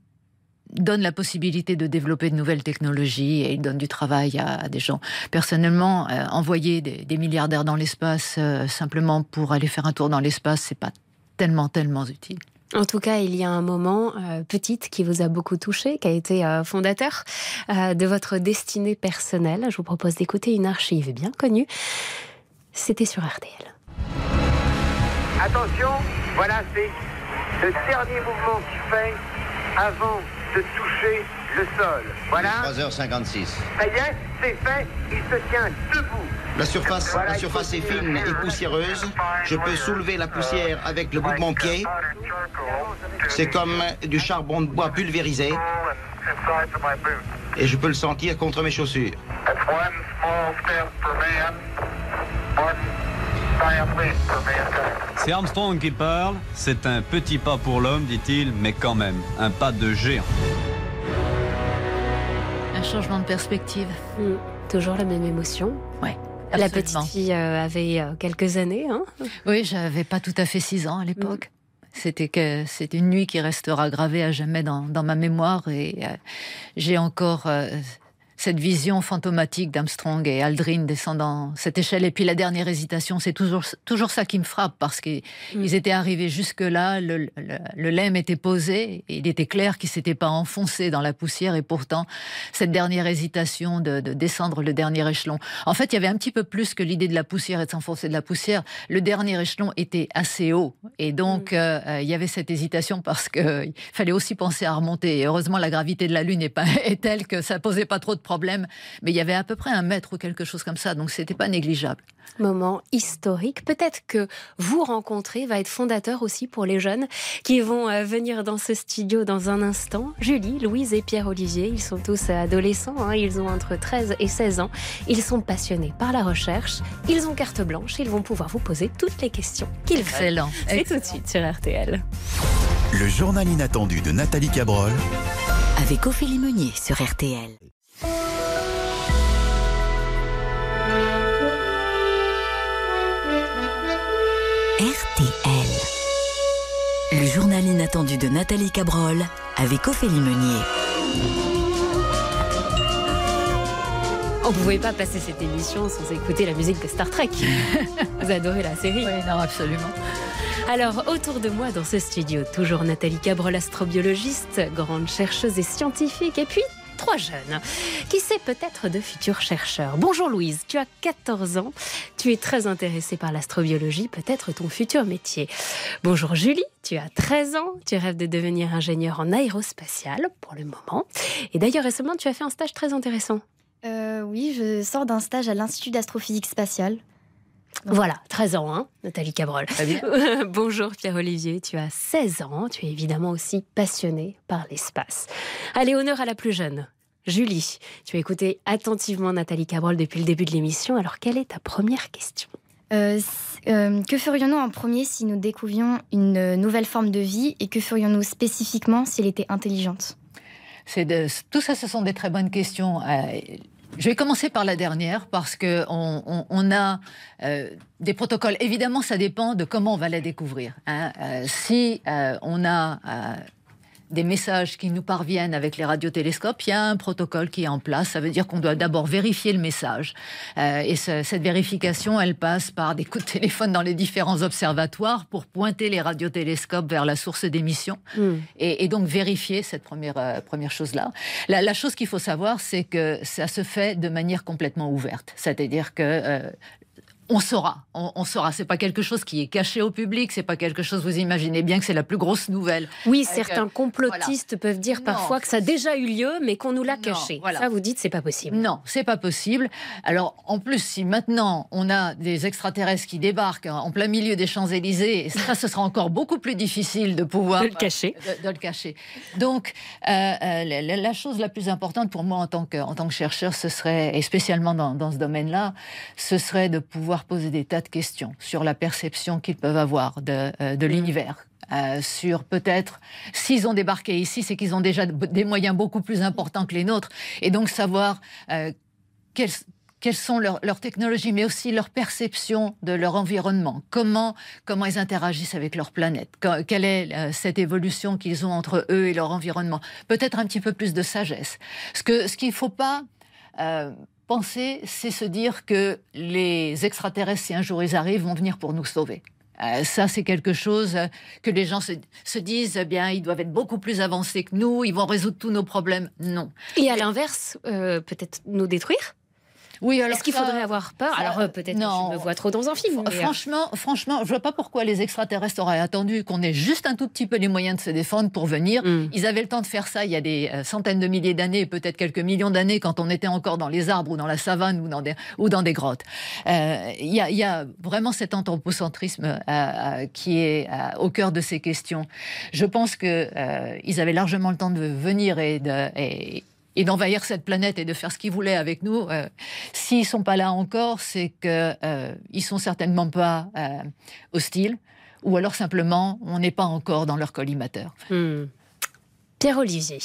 donnent la possibilité de développer de nouvelles technologies et ils donnent du travail à, des gens. Personnellement, euh, envoyer des, milliardaires dans l'espace euh, simplement pour aller faire un tour dans l'espace, c'est pas tellement tellement utile. En tout cas, il y a un moment, petite, qui vous a beaucoup touché, qui a été fondateur de votre destinée personnelle. Je vous propose d'écouter une archive bien connue. C'était sur RTL. Attention, voilà, c'est le dernier mouvement qu'il fait avant de toucher le sol. Voilà. 3h56. Ça y est, c'est fait, il se tient debout. La surface, la surface est fine et poussiéreuse. Je peux soulever la poussière avec le bout de mon pied. C'est comme du charbon de bois pulvérisé. Et je peux le sentir contre mes chaussures. C'est Armstrong qui parle. C'est un petit pas pour l'homme, dit-il, mais quand même, un pas de géant. Un changement de perspective. Hmm. toujours la même émotion. Ouais. La petite fille euh, avait euh, quelques années. Hein oui, j'avais pas tout à fait six ans à l'époque. Hmm. C'était que c'était une nuit qui restera gravée à jamais dans, dans ma mémoire et euh, j'ai encore cette vision fantomatique d'Armstrong et Aldrin descendant cette échelle. Et puis la dernière hésitation, c'est toujours, toujours ça qui me frappe parce qu'ils mm. étaient arrivés jusque-là, le, le, lemme était posé, et il était clair qu'ils s'étaient pas enfoncés dans la poussière et pourtant cette dernière hésitation de, de, descendre le dernier échelon. En fait, il y avait un petit peu plus que l'idée de la poussière et de s'enfoncer de la poussière. Le dernier échelon était assez haut et donc mm. euh, euh, il y avait cette hésitation parce qu'il fallait aussi penser à remonter. Et heureusement, la gravité de la Lune est, pas, est telle que ça posait pas trop de problème, mais il y avait à peu près un mètre ou quelque chose comme ça, donc c'était pas négligeable. Moment historique. Peut-être que vous rencontrez va être fondateur aussi pour les jeunes qui vont euh, venir dans ce studio dans un instant. Julie, Louise et Pierre-Olivier, ils sont tous adolescents, hein. ils ont entre 13 et 16 ans. Ils sont passionnés par la recherche, ils ont carte blanche, ils vont pouvoir vous poser toutes les questions qu'ils veulent. Excellent. C'est tout de suite sur RTL. Le journal inattendu de Nathalie Cabrol avec Ophélie Meunier sur RTL. RTL. inattendu de Nathalie Cabrol avec Ophélie Meunier. On ne pouvait pas passer cette émission sans écouter la musique de Star Trek. Vous adorez la série Oui, non, absolument. Alors, autour de moi dans ce studio, toujours Nathalie Cabrol, astrobiologiste, grande chercheuse et scientifique, et puis trois jeunes. Qui sait peut-être de futurs chercheurs Bonjour Louise, tu as 14 ans, tu es très intéressée par l'astrobiologie, peut-être ton futur métier. Bonjour Julie, tu as 13 ans, tu rêves de devenir ingénieur en aérospatial pour le moment. Et d'ailleurs récemment, tu as fait un stage très intéressant. Euh, oui, je sors d'un stage à l'Institut d'astrophysique spatiale. Voilà, 13 ans, hein, Nathalie Cabrol. Bonjour Pierre-Olivier, tu as 16 ans, tu es évidemment aussi passionné par l'espace. Allez, honneur à la plus jeune. Julie, tu as écouté attentivement Nathalie Cabrol depuis le début de l'émission, alors quelle est ta première question? Euh, euh, que ferions-nous en premier si nous découvrions une nouvelle forme de vie et que ferions-nous spécifiquement si elle était intelligente? De- tout ça, ce sont des très bonnes questions. Je vais commencer par la dernière parce que on, on- on a euh, des protocoles. Évidemment, ça dépend de comment on va la découvrir. hein. Euh, si euh, on a euh, des messages qui nous parviennent avec les radiotélescopes, il y a un protocole qui est en place. Ça veut dire qu'on doit d'abord vérifier le message. Euh, et ce- cette vérification, elle passe par des coups de téléphone dans les différents observatoires pour pointer les radiotélescopes vers la source d'émission et, et donc vérifier cette première, euh, première chose-là. La, la chose qu'il faut savoir, c'est que ça se fait de manière complètement ouverte. C'est-à-dire que euh, on saura, on, on saura. C'est pas quelque chose qui est caché au public. C'est pas quelque chose. Vous imaginez bien que c'est la plus grosse nouvelle. Oui, Euh, certains complotistes peuvent dire parfois que ça a déjà eu lieu, mais qu'on nous l'a caché. voilà. Ça, vous dites, c'est pas possible. Non, c'est pas possible. Alors, en plus, si maintenant on a des extraterrestres qui débarquent en plein milieu des Champs-Élysées, ça, ce sera encore beaucoup plus difficile de pouvoir De le cacher. de, de le cacher. Donc, euh, euh, la, la- la chose la plus importante pour moi en tant que, en tant que chercheur, ce serait, et spécialement dans, dans ce domaine-là, ce serait de pouvoir poser des tas de questions sur la perception qu'ils peuvent avoir de, euh, de l'univers. euh, sur peut-être s'ils ont débarqué ici, c'est qu'ils ont déjà de- des moyens beaucoup plus importants que les nôtres, et donc savoir euh, quels, quelles sont leurs, leurs technologies, mais aussi leur perception de leur environnement. Comment, comment ils interagissent avec leur planète. Que- quelle est euh, cette évolution qu'ils ont entre eux et leur environnement. Peut-être un petit peu plus de sagesse. Ce que ce qu'il ne faut pas euh, penser, c'est se dire que les extraterrestres, si un jour ils arrivent, vont venir pour nous sauver. Euh, ça, c'est quelque chose euh, que les gens se, se disent, eh bien, ils doivent être beaucoup plus avancés que nous, ils vont résoudre tous nos problèmes. Non. Et à l'inverse, euh, peut-être nous détruire? Oui, alors Est-ce qu'il ça- faudrait avoir peur? Ça- Alors euh, peut-être que non. je me vois trop dans un film. mais, euh, Franchement, franchement, je vois pas pourquoi les extraterrestres auraient attendu qu'on ait juste un tout petit peu les moyens de se défendre pour venir. Mm. Ils avaient le temps de faire ça il y a des euh, centaines de milliers d'années, peut-être quelques millions d'années, quand on était encore dans les arbres ou dans la savane ou dans des, ou dans des grottes. Euh, Il y, a, il y a vraiment cet anthropocentrisme euh, euh, qui est euh, au cœur de ces questions. Je pense que euh, ils avaient largement le temps de venir et de et- et d'envahir cette planète et de faire ce qu'ils voulaient avec nous. Euh, S'ils sont pas là encore, c'est que euh, ils sont certainement pas euh, hostiles, ou alors simplement on n'est pas encore dans leur collimateur. hmm. Pierre-Olivier,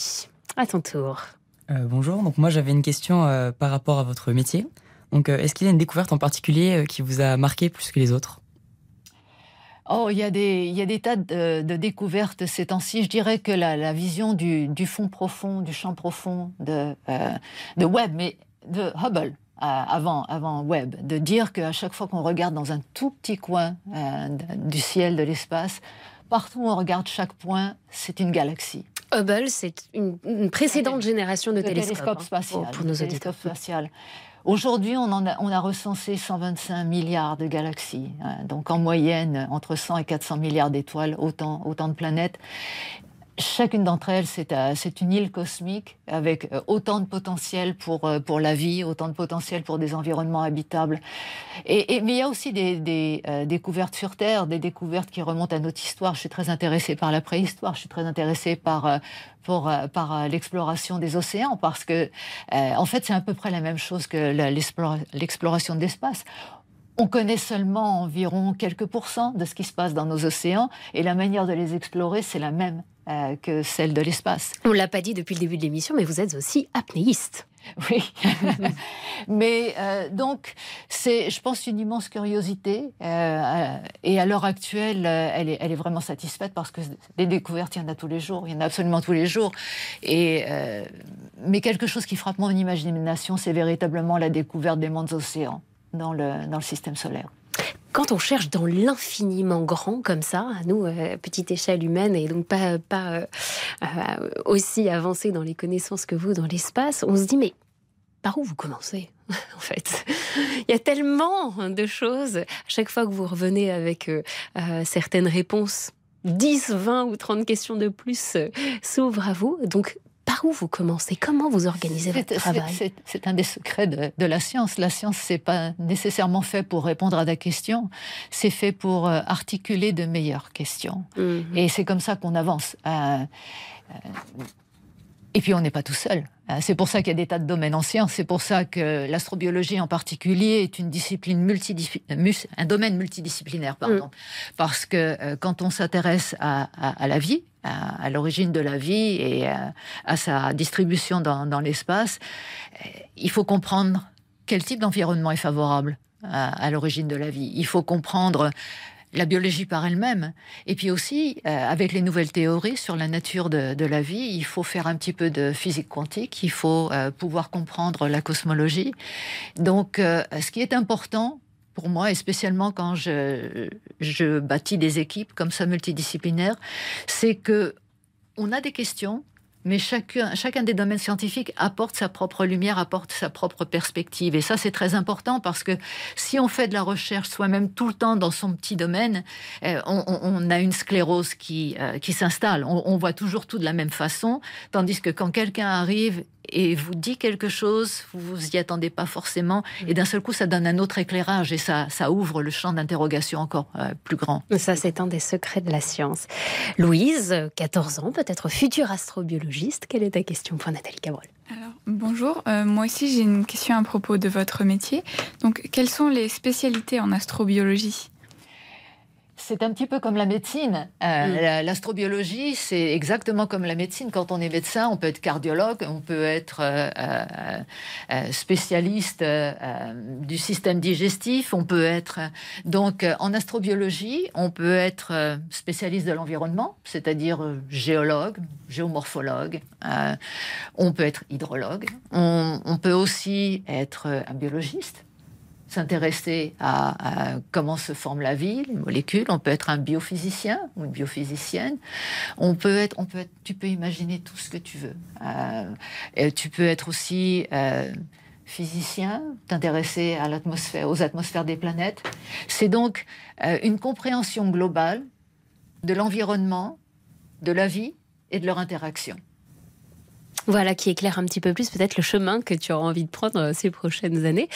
à ton tour. Euh, bonjour, donc moi j'avais une question euh, par rapport à votre métier. Donc euh, est-ce qu'il y a une découverte en particulier euh, qui vous a marqué plus que les autres? Oh, il y a des, il y a des tas de, de découvertes ces temps-ci. Je dirais que la, la vision du, du fond profond, du champ profond de, euh, de Webb, mais de Hubble, euh, avant, avant Webb, de dire qu'à chaque fois qu'on regarde dans un tout petit coin euh, du ciel, de l'espace, partout où on regarde chaque point, c'est une galaxie. Hubble, c'est une, une précédente génération de Le télescopes. télescope hein, spatial. pour, pour nos auditeurs. spatial. Aujourd'hui, on, en a, on a recensé 125 milliards de galaxies. hein. donc en moyenne, entre 100 et 400 milliards d'étoiles, autant, autant de planètes. Chacune d'entre elles, c'est une île cosmique avec euh, autant de potentiel pour, euh, pour la vie, autant de potentiel pour des environnements habitables. Et, et- mais il y a aussi des, des, euh, découvertes sur Terre, des découvertes qui remontent à notre histoire. Je suis très intéressée par la préhistoire, je suis très intéressée par, euh, euh, par l'exploration des océans, parce que, en fait, c'est à peu près la même chose que l'exploration de l'espace. On connaît seulement environ quelques pourcents de ce qui se passe dans nos océans, et la manière de les explorer, c'est la même euh, que celle de l'espace. On l'a pas dit depuis le début de l'émission, mais vous êtes aussi apnéiste. Oui. Mais euh, donc, c'est, je pense, une immense curiosité. Euh, et à l'heure actuelle, elle est, elle est vraiment satisfaite parce que des découvertes, il y en a tous les jours. Il y en a absolument tous les jours. Et, mais quelque chose qui frappe mon imagination, c'est véritablement la découverte des mondes océans dans le, système solaire. Quand on cherche dans l'infiniment grand comme ça, nous, petite échelle humaine et donc pas, pas aussi avancé dans les connaissances que vous dans l'espace, on se dit mais par où vous commencez en fait? Il y a tellement de choses. À chaque fois que vous revenez avec euh, euh, certaines réponses, 10, 20 ou 30 questions de plus euh, s'ouvrent à vous. Donc, par où vous commencez? Comment vous organisez votre travail? C'est un des secrets de, la science. La science, c'est pas nécessairement fait pour répondre à des questions, c'est fait pour articuler de meilleures questions. Mhm. Et c'est comme ça qu'on avance. et puis, on n'est pas tout seul. Euh, c'est pour ça qu'il y a des tas de domaines en sciences. C'est pour ça que l'astrobiologie en particulier est une discipline un domaine multidisciplinaire, pardon. Mm. Parce que euh, quand on s'intéresse à, la vie, à, l'origine de la vie et à, sa distribution dans, l'espace, euh, il faut comprendre quel type d'environnement est favorable à l'origine de la vie. Il faut comprendre la biologie par elle-même. Et puis aussi, euh, avec les nouvelles théories sur la nature de, la vie, il faut faire un petit peu de physique quantique, il faut euh, pouvoir comprendre la cosmologie. Donc, euh, ce qui est important pour moi, et spécialement quand je, bâtis des équipes comme ça multidisciplinaires, c'est que on a des questions, mais chacun, chacun des domaines scientifiques apporte sa propre lumière, apporte sa propre perspective. Et ça, c'est très important parce que si on fait de la recherche soi-même tout le temps dans son petit domaine, euh, on, a une sclérose qui, euh, qui s'installe. On, on, voit toujours tout de la même façon, tandis que quand quelqu'un arrive et vous dit quelque chose, vous vous y attendez pas forcément, et d'un seul coup, ça donne un autre éclairage et ça, ça ouvre le champ d'interrogation encore euh, plus grand. Ça, c'est un des secrets de la science. Louise, 14 ans, peut-être future astrobiologiste. Quelle est ta question pour Nathalie Cabrol alors, bonjour, euh, moi aussi j'ai une question à propos de votre métier. Donc, quelles sont les spécialités en astrobiologie? C'est un petit peu comme la médecine. Euh, mm. L'astrobiologie, c'est exactement comme la médecine. Quand on est médecin, on peut être cardiologue, on peut être euh, euh, spécialiste du système digestif, on peut être... Donc, en astrobiologie, on peut être spécialiste de l'environnement, c'est-à-dire géologue, géomorphologue, on peut être hydrologue, on peut aussi être un biologiste, s'intéresser à, comment se forme la vie, les molécules. On peut être un biophysicien ou une biophysicienne. On peut être, tu peux imaginer tout ce que tu veux. Euh, tu peux être aussi euh, physicien, t'intéresser à l'atmosphère, aux atmosphères des planètes. C'est donc euh, une compréhension globale de l'environnement, de la vie et de leur interaction. Voilà qui éclaire un petit peu plus peut-être le chemin que tu auras envie de prendre ces prochaines années.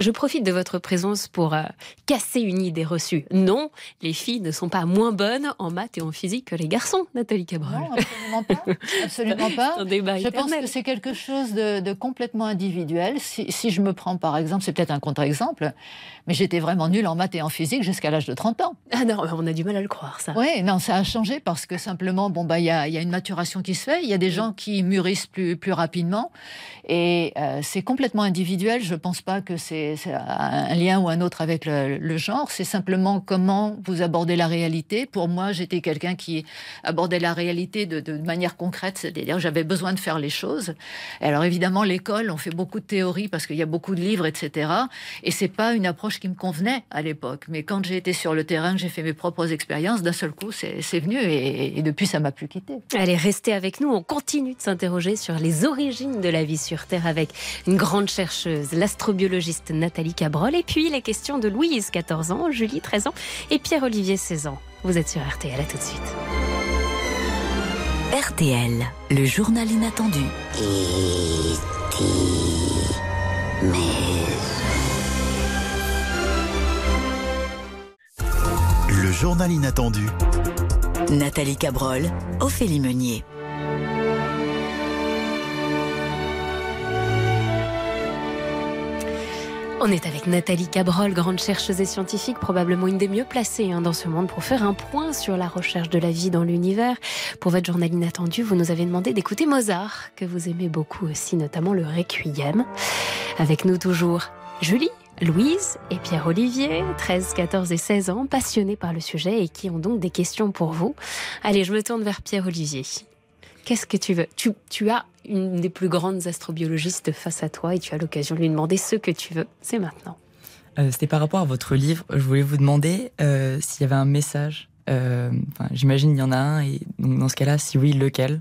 Je profite de votre présence pour euh, casser une idée reçue. Non, les filles ne sont pas moins bonnes en maths et en physique que les garçons, Nathalie Cabrol. Non, absolument pas. Absolument pas. je pense que c'est quelque chose de, complètement individuel. Si, je me prends par exemple, c'est peut-être un contre-exemple, mais j'étais vraiment nulle en maths et en physique jusqu'à l'âge de 30 ans. Ah non, on a du mal à le croire, ça. Oui, non, ça a changé parce que simplement, bon, bah, il y a, y a, une maturation qui se fait, il y a des gens qui mûrissent plus, plus rapidement, et euh, c'est complètement individuel. Je pense pas que c'est un lien ou un autre avec le, genre, c'est simplement comment vous abordez la réalité. Pour moi, j'étais quelqu'un qui abordait la réalité de, manière concrète, c'est-à-dire j'avais besoin de faire les choses. alors évidemment, l'école, on fait beaucoup de théories parce qu'il y a beaucoup de livres, etc. Et c'est pas une approche qui me convenait à l'époque. Mais quand j'ai été sur le terrain, j'ai fait mes propres expériences, d'un seul coup, c'est venu et, et depuis, ça m'a plus quitté. Allez, restez avec nous. On continue de s'interroger sur les origines de la vie sur Terre avec une grande chercheuse, l'astrobiologiste Nathalie Cabrol. Et puis les questions de Louise, 14 ans, Julie, 13 ans et Pierre-Olivier, 16 ans. Vous êtes sur RTL, à tout de suite. RTL, le journal inattendu. Le journal inattendu. Nathalie Cabrol, Ophélie Meunier. On est avec Nathalie Cabrol, grande chercheuse et scientifique, probablement une des mieux placées hein, dans ce monde pour faire un point sur la recherche de la vie dans l'univers. Pour votre journal inattendu, vous nous avez demandé d'écouter Mozart, que vous aimez beaucoup aussi, notamment le Requiem. Avec nous toujours Julie, Louise et Pierre-Olivier, 13, 14 et 16 ans, passionnés par le sujet et qui ont donc des questions pour vous. Allez, je me tourne vers Pierre-Olivier. Qu'est-ce que tu veux? Tu, tu as une des plus grandes astrobiologistes face à toi et tu as l'occasion de lui demander ce que tu veux. C'est maintenant. Euh, C'était par rapport à votre livre. Je voulais vous demander euh, s'il y avait un message. Euh, enfin, J'imagine il y en a un. Et donc, dans ce cas-là, si oui, lequel?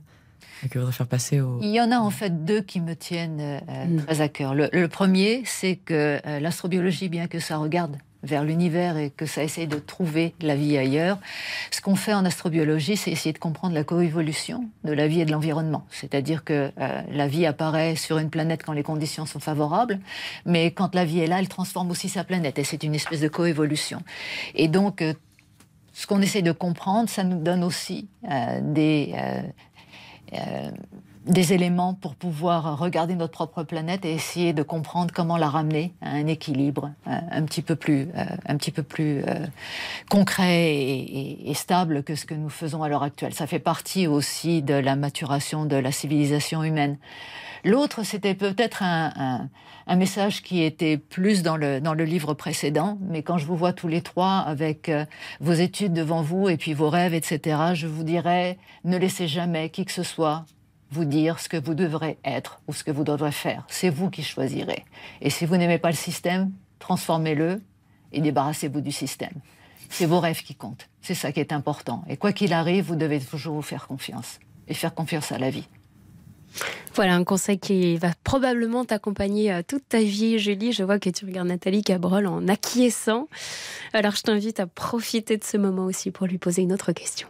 Que voudrais faire passer au... Il y en a en fait deux qui me tiennent euh, très à cœur. Le, le premier, c'est que euh, l'astrobiologie, bien que ça regarde vers l'univers et que ça essaye de trouver la vie ailleurs. Ce qu'on fait en astrobiologie, c'est essayer de comprendre la coévolution de la vie et de l'environnement. C'est-à-dire que euh, la vie apparaît sur une planète quand les conditions sont favorables, mais quand la vie est là, elle transforme aussi sa planète et c'est une espèce de coévolution. Et donc, euh, ce qu'on essaie de comprendre, ça nous donne aussi euh, des, des éléments pour pouvoir regarder notre propre planète et essayer de comprendre comment la ramener à un équilibre euh, un petit peu plus, euh, un petit peu plus euh, concret et, stable que ce que nous faisons à l'heure actuelle. Ça fait partie aussi de la maturation de la civilisation humaine. L'autre, c'était peut-être un, un- un message qui était plus dans le, dans le livre précédent, mais quand je vous vois tous les trois avec vos études devant vous et puis vos rêves, etc., je vous dirais, ne laissez jamais qui que ce soit vous dire ce que vous devrez être ou ce que vous devrez faire. C'est vous qui choisirez. Et si vous n'aimez pas le système, transformez-le et débarrassez-vous du système. C'est vos rêves qui comptent. C'est ça qui est important. Et quoi qu'il arrive, vous devez toujours vous faire confiance et faire confiance à la vie. Voilà un conseil qui va probablement t'accompagner euh, toute ta vie, Julie. Je vois que tu regardes Nathalie Cabrol en acquiesçant. Alors je t'invite à profiter de ce moment aussi pour lui poser une autre question.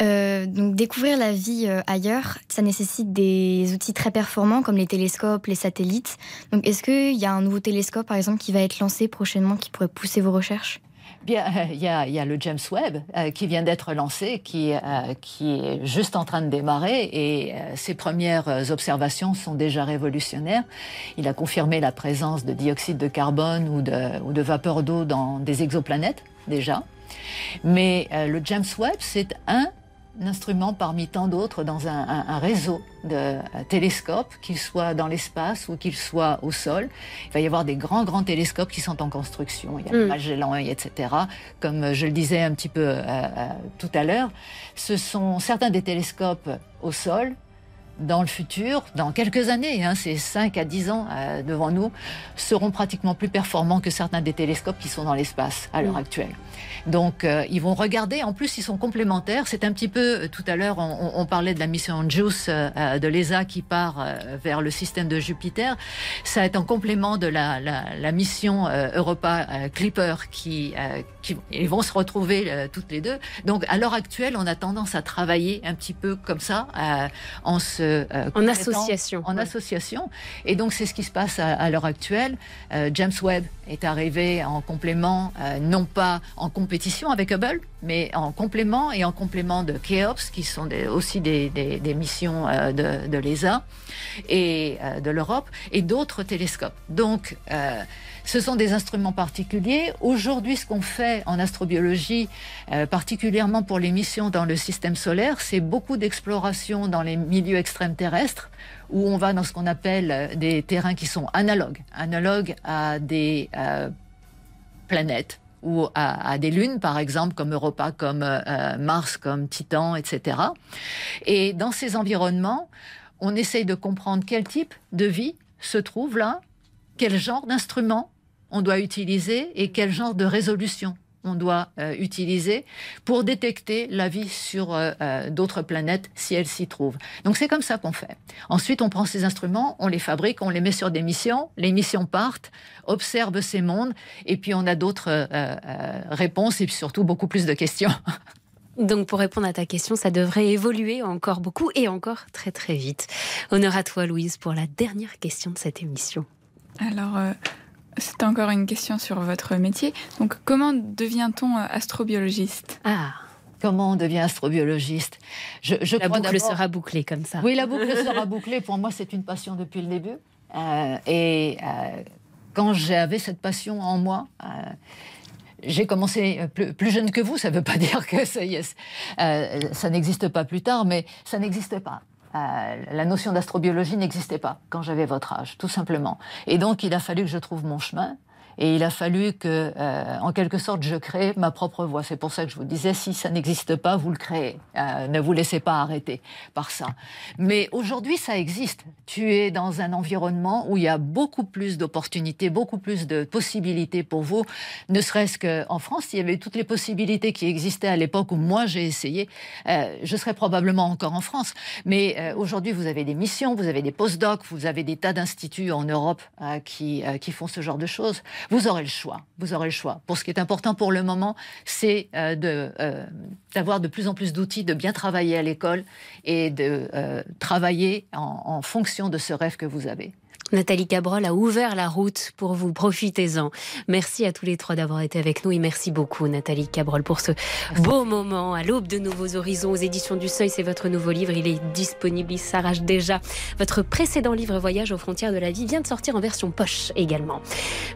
Euh, donc découvrir la vie euh, ailleurs, ça nécessite des outils très performants comme les télescopes, les satellites. Donc est-ce qu'il y a un nouveau télescope par exemple qui va être lancé prochainement qui pourrait pousser vos recherches? Bien, euh, il y, a, il y a le James Webb euh, qui vient d'être lancé, qui, euh, qui est juste en train de démarrer et euh, ses premières euh, observations sont déjà révolutionnaires. Il a confirmé la présence de dioxyde de carbone ou de, ou de vapeur d'eau dans des exoplanètes déjà. Mais euh, le James Webb, c'est un instrument parmi tant d'autres dans un, un- un réseau de euh, télescopes, qu'ils soient dans l'espace ou qu'ils soient au sol. Il va y avoir des grands, grands télescopes qui sont en construction. Il y a le Mm. Magellan, etc. Comme je le disais un petit peu euh, euh, tout à l'heure, ce sont certains des télescopes au sol. Dans le futur, dans quelques années, hein, c'est 5 à 10 ans euh, devant nous, seront pratiquement plus performants que certains des télescopes qui sont dans l'espace à l'heure Mm. actuelle. Donc, euh, ils vont regarder. En plus, ils sont complémentaires. C'est un petit peu euh, tout à l'heure, on, on parlait de la mission JUICE euh, euh, de l'ESA qui part euh, vers le système de Jupiter. Ça est en complément de la, la, la mission euh, Europa Clipper qui, euh, qui ils vont se retrouver euh, toutes les deux. Donc, à l'heure actuelle, on a tendance à travailler un petit peu comme ça, euh, en se euh, En association. en association. Et donc, c'est ce qui se passe à, à l'heure actuelle. Euh, James Webb est arrivé en complément, euh, non pas en compétition avec Hubble, mais en complément et en complément de Cheops, qui sont des- aussi des, des- des missions de, de l'ESA et de l'Europe, et d'autres télescopes. Donc, ce sont des instruments particuliers. Aujourd'hui, ce qu'on fait en astrobiologie, euh, particulièrement pour les missions dans le système solaire, c'est beaucoup d'exploration dans les milieux extrêmes terrestres, où on va dans ce qu'on appelle euh, des terrains qui sont analogues, analogues à des euh, planètes ou à, des lunes, par exemple, comme Europa, comme euh, euh, Mars, comme Titan, etc. Et dans ces environnements, on essaye de comprendre quel type de vie se trouve là, quel genre d'instrument on doit utiliser et quel genre de résolution on doit euh, utiliser pour détecter la vie sur euh, euh, d'autres planètes si elle s'y trouve. Donc c'est comme ça qu'on fait. Ensuite, on prend ces instruments, on les fabrique, on les met sur des missions, les missions partent, observent ces mondes, et puis on a d'autres euh, euh, réponses et puis surtout beaucoup plus de questions. Donc pour répondre à ta question, ça devrait évoluer encore beaucoup et encore très très vite. Honneur à toi Louise pour la dernière question de cette émission. Alors, euh, c'est encore une question sur votre métier. Donc, comment devient-on euh, astrobiologiste? Ah Comment on devient astrobiologiste? Je, je La crois boucle sera bouclée comme ça. Oui, la boucle sera bouclée. Pour moi, c'est une passion depuis le début. Euh, et euh, quand j'avais cette passion en moi, j'ai commencé plus, jeune que vous, ça ne veut pas dire que ça, ça n'existe pas plus tard, mais ça n'existe pas. La notion d'astrobiologie n'existait pas quand j'avais votre âge, tout simplement. Et donc, il a fallu que je trouve mon chemin. Et il a fallu que, euh, en quelque sorte, je crée ma propre voix. C'est pour ça que je vous disais, si ça n'existe pas, vous le créez. Euh, ne vous laissez pas arrêter par ça. Mais aujourd'hui, ça existe. Tu es dans un environnement où il y a beaucoup plus d'opportunités, beaucoup plus de possibilités pour vous. Ne serait-ce qu'en France, s'il y avait toutes les possibilités qui existaient à l'époque où moi j'ai essayé, euh, je serais probablement encore en France. Mais aujourd'hui, vous avez des missions, vous avez des postdocs, vous avez des tas d'instituts en Europe qui, qui font ce genre de choses vous aurez le choix. Vous aurez le choix. Pour ce qui est important pour le moment, c'est euh, euh, d'avoir de plus en plus d'outils, de bien travailler à l'école et de euh, travailler en fonction de ce rêve que vous avez. Nathalie Cabrol a ouvert la route pour vous. Profitez-en. Merci à tous les trois d'avoir été avec nous et merci beaucoup Nathalie Cabrol pour ce beau moment à l'aube de nouveaux horizons aux éditions du Seuil. C'est votre nouveau livre. Il est disponible. Il s'arrache déjà. Votre précédent livre Voyage aux frontières de la vie vient de sortir en version poche également.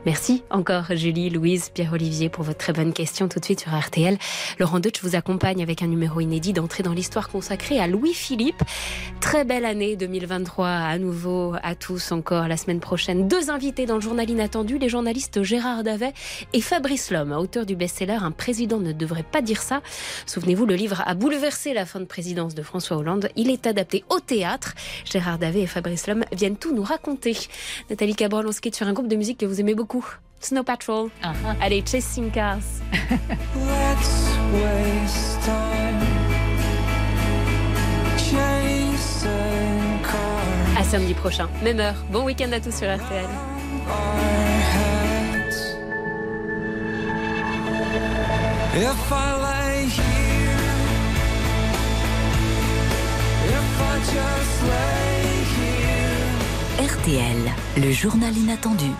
Merci encore Julie, Louise, Pierre-Olivier pour votre très bonne question tout de suite sur RTL. Laurent Deutsch vous accompagne avec un numéro inédit d'entrée dans l'histoire consacrée à Louis-Philippe. Très belle année 2023 à nouveau à tous encore la semaine prochaine. Deux invités dans le journal inattendu, les journalistes Gérard Davet et Fabrice Lhomme, auteur du best-seller Un président ne devrait pas dire ça. Souvenez-vous, le livre a bouleversé la fin de présidence de François Hollande. Il est adapté au théâtre. Gérard Davet et Fabrice Lhomme viennent tout nous raconter. Nathalie Cabrol, on se quitte sur un groupe de musique que vous aimez beaucoup. Snow Patrol. Uh-huh. Allez, Chasing Cars. Let's waste time. Samedi prochain, même heure. Bon week-end à tous sur RTL. RTL, le journal inattendu.